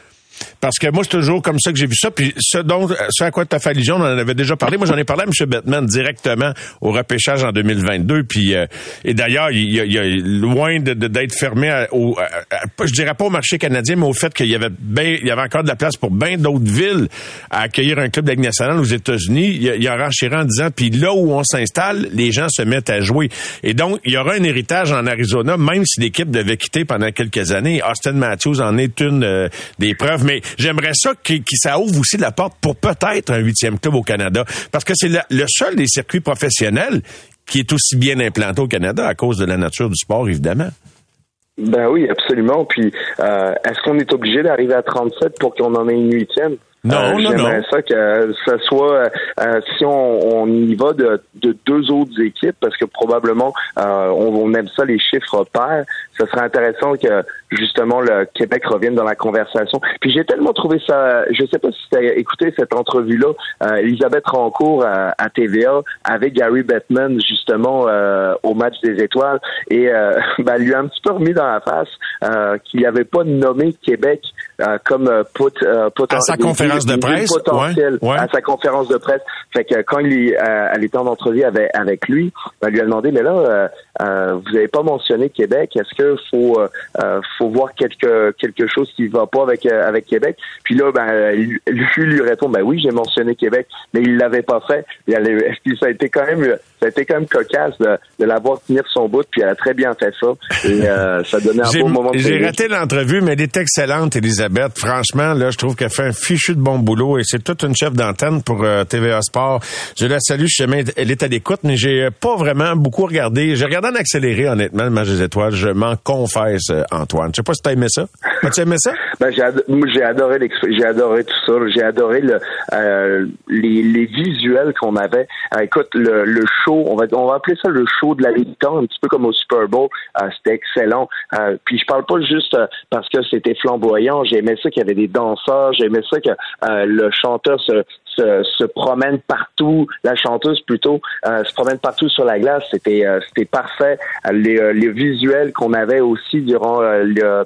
Parce que moi, c'est toujours comme ça que j'ai vu ça. Puis ce, ce à quoi tu as fait allusion, on en avait déjà parlé. Moi, j'en ai parlé à M. Bettman directement au repêchage en 2022. Puis, euh, et d'ailleurs, il, y a loin d'être fermé au, je dirais pas au marché canadien, mais au fait qu'il y avait ben, il y avait encore de la place pour bien d'autres villes à accueillir un club de aux États-Unis. Il, il a renchéré en disant, puis là où on s'installe, les gens se mettent à jouer. Et donc, il y aura un héritage en Arizona, même si l'équipe devait quitter pendant quelques années. Austin Matthews en est une euh, des preuves mais j'aimerais ça que, ça ouvre aussi la porte pour peut-être un huitième club au Canada, parce que c'est le, seul des circuits professionnels qui est aussi bien implanté au Canada à cause de la nature du sport, évidemment. Ben oui, absolument. Puis, euh, est-ce qu'on est obligé d'arriver à 37 pour qu'on en ait une huitième? Non, non, J'aimerais ça que ce soit, si on, on, y va de, de, deux autres équipes, parce que probablement on, on, aime ça les chiffres pairs, ce serait intéressant que justement le Québec revienne dans la conversation. Puis j'ai tellement trouvé ça, je sais pas si tu as écouté cette entrevue-là, euh, Elisabeth Rancourt à, à, TVA avec Gary Bettman justement euh, au match des étoiles et euh, <laughs> ben, lui a un petit peu remis dans la face euh, qu'il n'avait pas nommé Québec euh, comme pot, à sa conférence de presse, potentiel ouais, ouais. à sa conférence de presse. Fait que quand il elle était en entrevue avec, avec lui, ben, lui a demandé mais là vous n'avez pas mentionné Québec, est-ce que faut faut voir quelque quelque chose qui va pas avec avec Québec? Puis là, ben <laughs> lui, lui répond, ben oui, j'ai mentionné Québec, mais il l'avait pas fait. Puis <laughs> ça a été quand même ça a été quand même cocasse de, de l'avoir tenir son bout, puis elle a très bien fait ça. Et euh, ça donnait un beau moment. J'ai raté l'entrevue, mais elle est excellente, Elisabeth. Franchement, là, je trouve qu'elle fait un fichu de bon boulot et c'est toute une chef d'antenne pour euh, TVA Sport. Je la salue, je sais, elle est à l'écoute, mais j'ai pas vraiment beaucoup regardé. J'ai regardé en accéléré, honnêtement, le match des étoiles. Je m'en confesse, euh, Antoine. Je sais pas si t'as aimé ça. As-tu aimé ça? Ben, j'ai adoré, j'ai adoré tout ça. J'ai adoré le, euh, les, les, visuels qu'on avait. Euh, écoute, le, le show, on va, on va appeler ça le show de la mi-temps, un petit peu comme au Super Bowl. Euh, C'était excellent. Euh, puis je parle pas juste euh, parce que c'était flamboyant. J'aimais ça qu'il y avait des danseurs. J'aimais ça que le chanteur se, se, se, promène partout, la chanteuse plutôt, euh, se promène partout sur la glace. C'était euh, parfait. Les, les visuels qu'on avait aussi durant le,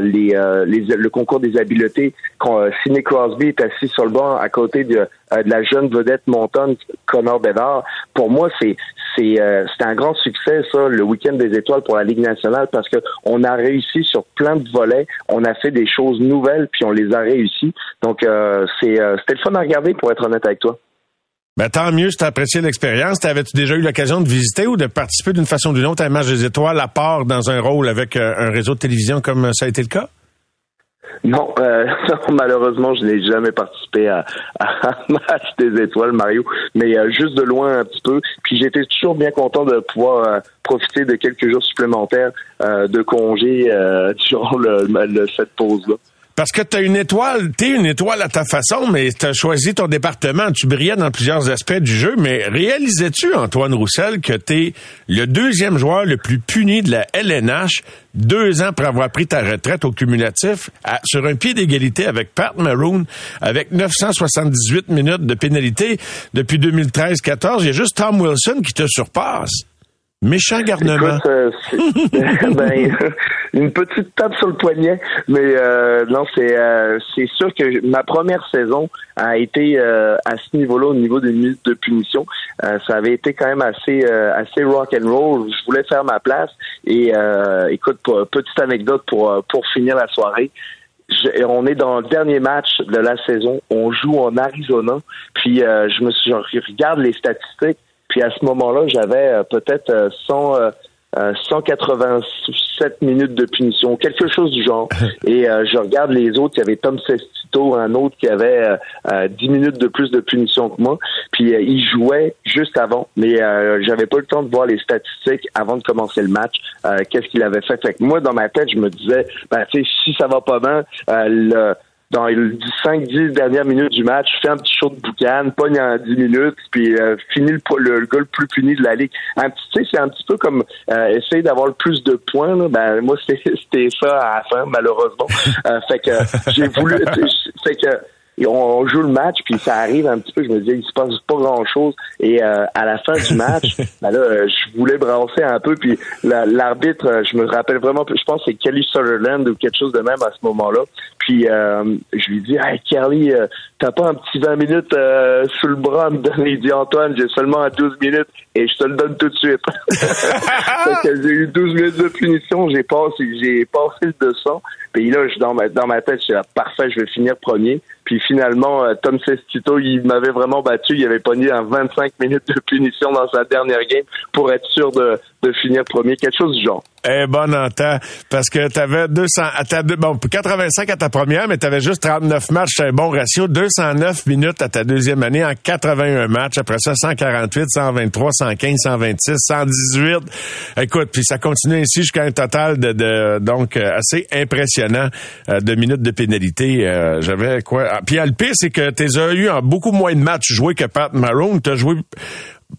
les, les, le concours des habiletés, quand Sidney Crosby est assis sur le banc à côté de, de la jeune vedette montonne Connor Bedard. Pour moi, c'est c'est euh, un grand succès ça le week-end des étoiles pour la Ligue nationale parce que on a réussi sur plein de volets, on a fait des choses nouvelles puis on les a réussi. Donc euh, c'est euh, c'était le fun à regarder pour être honnête avec toi. Ben, tant mieux si tu apprécié l'expérience. T'avais-tu déjà eu l'occasion de visiter ou de participer d'une façon ou d'une autre à un match des étoiles à part dans un rôle avec un réseau de télévision comme ça a été le cas? Non, euh, <laughs> malheureusement, je n'ai jamais participé à, à, <laughs> match des étoiles, Mario, mais euh, juste de loin un petit peu. Puis j'étais toujours bien content de pouvoir euh, profiter de quelques jours supplémentaires euh, de congé durant le, le, cette pause-là. Parce que tu une étoile, tu es une étoile à ta façon, mais tu as choisi ton département. Tu brillais dans plusieurs aspects du jeu, mais réalisais-tu, Antoine Roussel, que tu es le deuxième joueur le plus puni de la LNH, deux ans après avoir pris ta retraite au cumulatif, sur un pied d'égalité avec Pat Maroon, avec 978 minutes de pénalité depuis 2013-14. Il y a juste Tom Wilson qui te surpasse. Méchant garnement. Euh, <laughs> ben, <laughs> une petite tape sur le poignet, mais euh, non, c'est euh, c'est sûr que ma première saison a été à ce niveau-là, au niveau des minutes de punition. ça avait été quand même assez assez rock and roll. Je voulais faire ma place et écoute, petite anecdote pour pour finir la soirée. on est dans le dernier match de la saison. On joue en Arizona. Puis je me suis, je regarde les statistiques. Puis à ce moment-là, j'avais euh, peut-être 100, euh, 187 euh, minutes de punition, quelque chose du genre. <laughs> Et je regarde les autres, il y avait Tom Sestito, un autre qui avait 10 minutes de plus de punition que moi. Puis il jouait juste avant, mais j'avais pas le temps de voir les statistiques avant de commencer le match. Qu'est-ce qu'il avait fait Fait que moi, dans ma tête, je me disais, ben tu sais, si ça va pas bien, le dans les 5-10 dernières minutes du match, fais un petit show de boucan, pogne en 10 minutes, puis euh, finis le, le, gars le plus puni de la ligue. Un petit, tu sais, c'est un petit peu comme euh, essayer d'avoir le plus de points. Là. Ben moi, <laughs> c'était ça à la fin, malheureusement. Euh, fait que j'ai voulu, fait que on, joue le match, puis ça arrive un petit peu, je me disais, il se passe pas grand-chose. Et euh, à la fin du match, <laughs> ben là, euh, je voulais brasser un peu, puis l'arbitre, euh, je me rappelle vraiment, je pense que c'est Kelly Sutherland ou quelque chose de même à ce moment-là. Puis je lui dis, hey Kelly, t'as pas un petit 20 minutes sous le bras Il dit, Antoine, j'ai seulement 12 minutes et je te le donne tout de suite. <laughs> j'ai eu 12 minutes de punition, j'ai passé, j'ai passé le 200. Puis là, je, dans, ma, dans ma tête, je suis parfait, je vais finir premier. Puis finalement, euh, Tom Sestito, il m'avait vraiment battu. Il avait pogné en 25 minutes de punition dans sa dernière game pour être sûr de, de finir premier, quelque chose du genre. Eh bon en parce que tu avais 200, bon, 85 à ta première, mais tu avais juste 39 matchs, c'est un bon ratio, 200 209 minutes à ta deuxième année en 81 matchs. Après ça, 148, 123, 115, 126, 118. Écoute, puis ça continue ainsi jusqu'à un total de, de donc euh, assez impressionnant euh, de minutes de pénalité. Euh, J'avais quoi? Ah, puis le pire, c'est que tu as eu en beaucoup moins de matchs joués que Pat Maroon. Tu as joué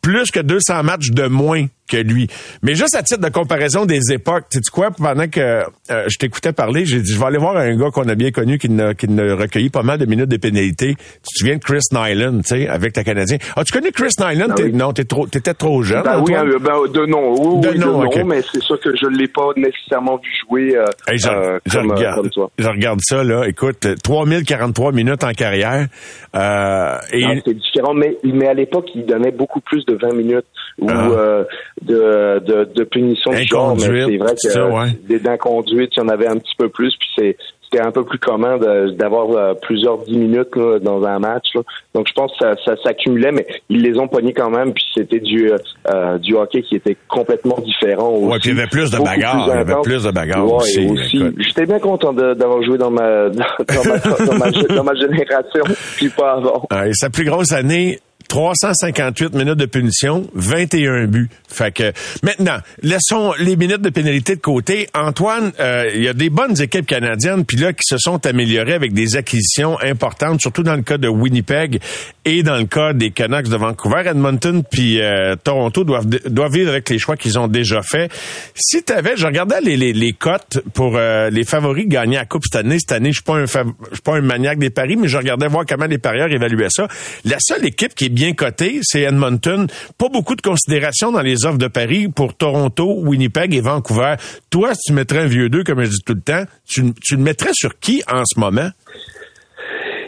plus que 200 matchs de moins que lui. Mais juste à titre de comparaison des époques, tu sais quoi, pendant que euh, je t'écoutais parler, j'ai dit, je vais aller voir un gars qu'on a bien connu qui n'a qui n'a recueilli pas mal de minutes de pénalité. Tu te souviens de Chris Nyland, tu sais, avec ta Canadien? As-tu connu Chris Nyland? Ah oui. Non, t'es trop, t'étais trop jeune. Ben oui, Antoine? euh, ben, de nom, oui, De oui, nom, mais c'est sûr que je ne l'ai pas nécessairement vu jouer euh, Hey, je, je comme, regarde, comme toi. je regarde ça, là. Écoute, 3043 minutes en carrière. Euh, et Ah, c'est différent, mais, mais à l'époque, il donnait beaucoup plus de 20 minutes ou Ah. euh, de, de, de punition du genre, mais c'est vrai que c'est ça, ouais. des d'inconduite, il y en avait un petit peu plus, puis c'est c'était un peu plus commun de- d'avoir euh, plusieurs dix minutes là, dans un match. là. Donc je pense que ça, ça s'accumulait, mais ils les ont pognés quand même, puis c'était du euh, euh, du hockey qui était complètement différent. Aussi, Ouais, puis il y avait plus de bagarres, il y avait plus de bagarres Ouais, aussi. J'étais bien content de- d'avoir joué dans ma <laughs> dans, ma, dans, ma, <laughs> dans ma génération, puis pas avant. Ouais, sa plus grosse année, 358 minutes de punition, 21 buts. Fait que maintenant, laissons les minutes de pénalité de côté. Antoine, euh, il y a des bonnes équipes canadiennes puis là qui se sont améliorées avec des acquisitions importantes, surtout dans le cas de Winnipeg et dans le cas des Canucks de Vancouver, Edmonton puis euh, Toronto doivent doivent vivre avec les choix qu'ils ont déjà faits. Si tu avais, je regardais les les, les cotes pour euh, les favoris de gagner la Coupe cette année. Cette année, je suis pas un je suis pas un maniaque des paris, mais je regardais voir comment les parieurs évaluaient ça. La seule équipe qui est bien cotée, c'est Edmonton. Pas beaucoup de considération dans les offres de paris pour Toronto, Winnipeg et Vancouver. Toi, si tu mettrais un vieux deux, comme je dis tout le temps, tu, tu le mettrais sur qui en ce moment?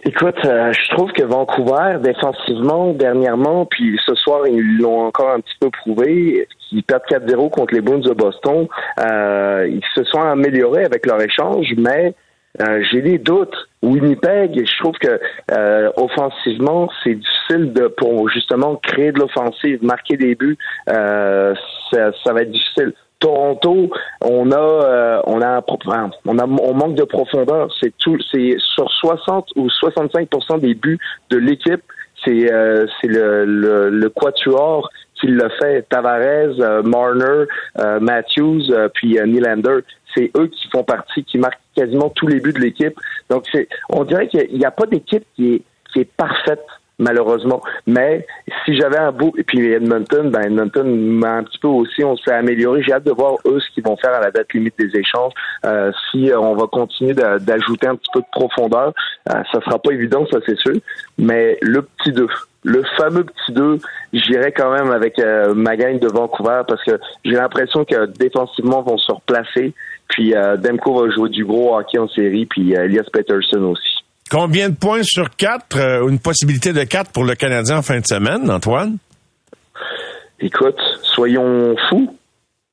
Écoute, euh, je trouve que Vancouver, défensivement, dernièrement, puis ce soir, ils l'ont encore un petit peu prouvé, ils perdent 4-0 contre les Bruins de Boston. Euh, ils se sont améliorés avec leur échange, mais euh, j'ai des doutes. Winnipeg, je trouve que euh, offensivement, c'est difficile de pour justement créer de l'offensive, marquer des buts, euh, ça, ça va être difficile. Toronto, on a, euh, on a, on a, on manque de profondeur. C'est tout, c'est sur 60 ou 65% des buts de l'équipe, c'est, euh, c'est le, le, le quatuor qui le fait. Tavares, Marner, Matthews, puis Nylander. C'est eux qui font partie, qui marquent quasiment tous les buts de l'équipe. Donc c'est, on dirait qu'il n'y a pas d'équipe qui est, qui est parfaite malheureusement. Mais si j'avais un beau et puis Edmonton, ben Edmonton m'a un petit peu aussi, on s'est amélioré. J'ai hâte de voir eux ce qu'ils vont faire à la date limite des échanges. Euh, si euh, on va continuer d'ajouter un petit peu de profondeur, euh, ça sera pas évident, ça c'est sûr. Mais le petit 2, le fameux petit 2, j'irai quand même avec euh, ma gang de Vancouver parce que j'ai l'impression que défensivement vont se replacer. Puis euh, Demko va jouer du gros hockey en série, puis euh, Elias Peterson aussi. Combien de points sur quatre? euh, une possibilité de quatre pour le Canadien en fin de semaine, Antoine? Écoute, soyons fous.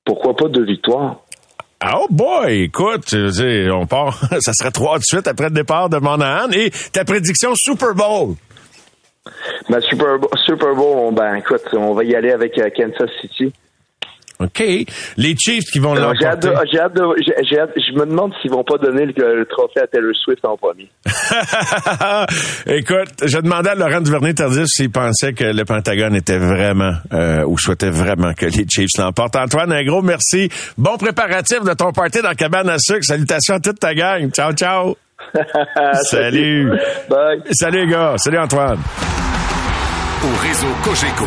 Pourquoi pas deux victoires? Oh boy, écoute, je veux dire, on part, <laughs> ça serait trois de suite après le départ de Monahan. Et ta prédiction Super Bowl? Ben, Super Bowl, Super Bowl, on- ben écoute, on va y aller avec Kansas City. OK. Les Chiefs qui vont Alors, J'ai hâte l'emporter. de, j'ai hâte de- j'ai- j'ai hâte- je me demande s'ils vont pas donner le, le trophée à Taylor Swift en premier. <laughs> Écoute, je demandais à Laurent Duvernay-Tardif s'il pensait que le Pentagone était vraiment, euh, ou souhaitait vraiment que les Chiefs l'emportent. Antoine, un gros merci. Bon préparatif de ton party dans la cabane à sucre. Salutations à toute ta gang. Ciao, ciao. <laughs> Salut. Bye. Salut, les gars. Salut, Antoine. Au réseau Cogeco,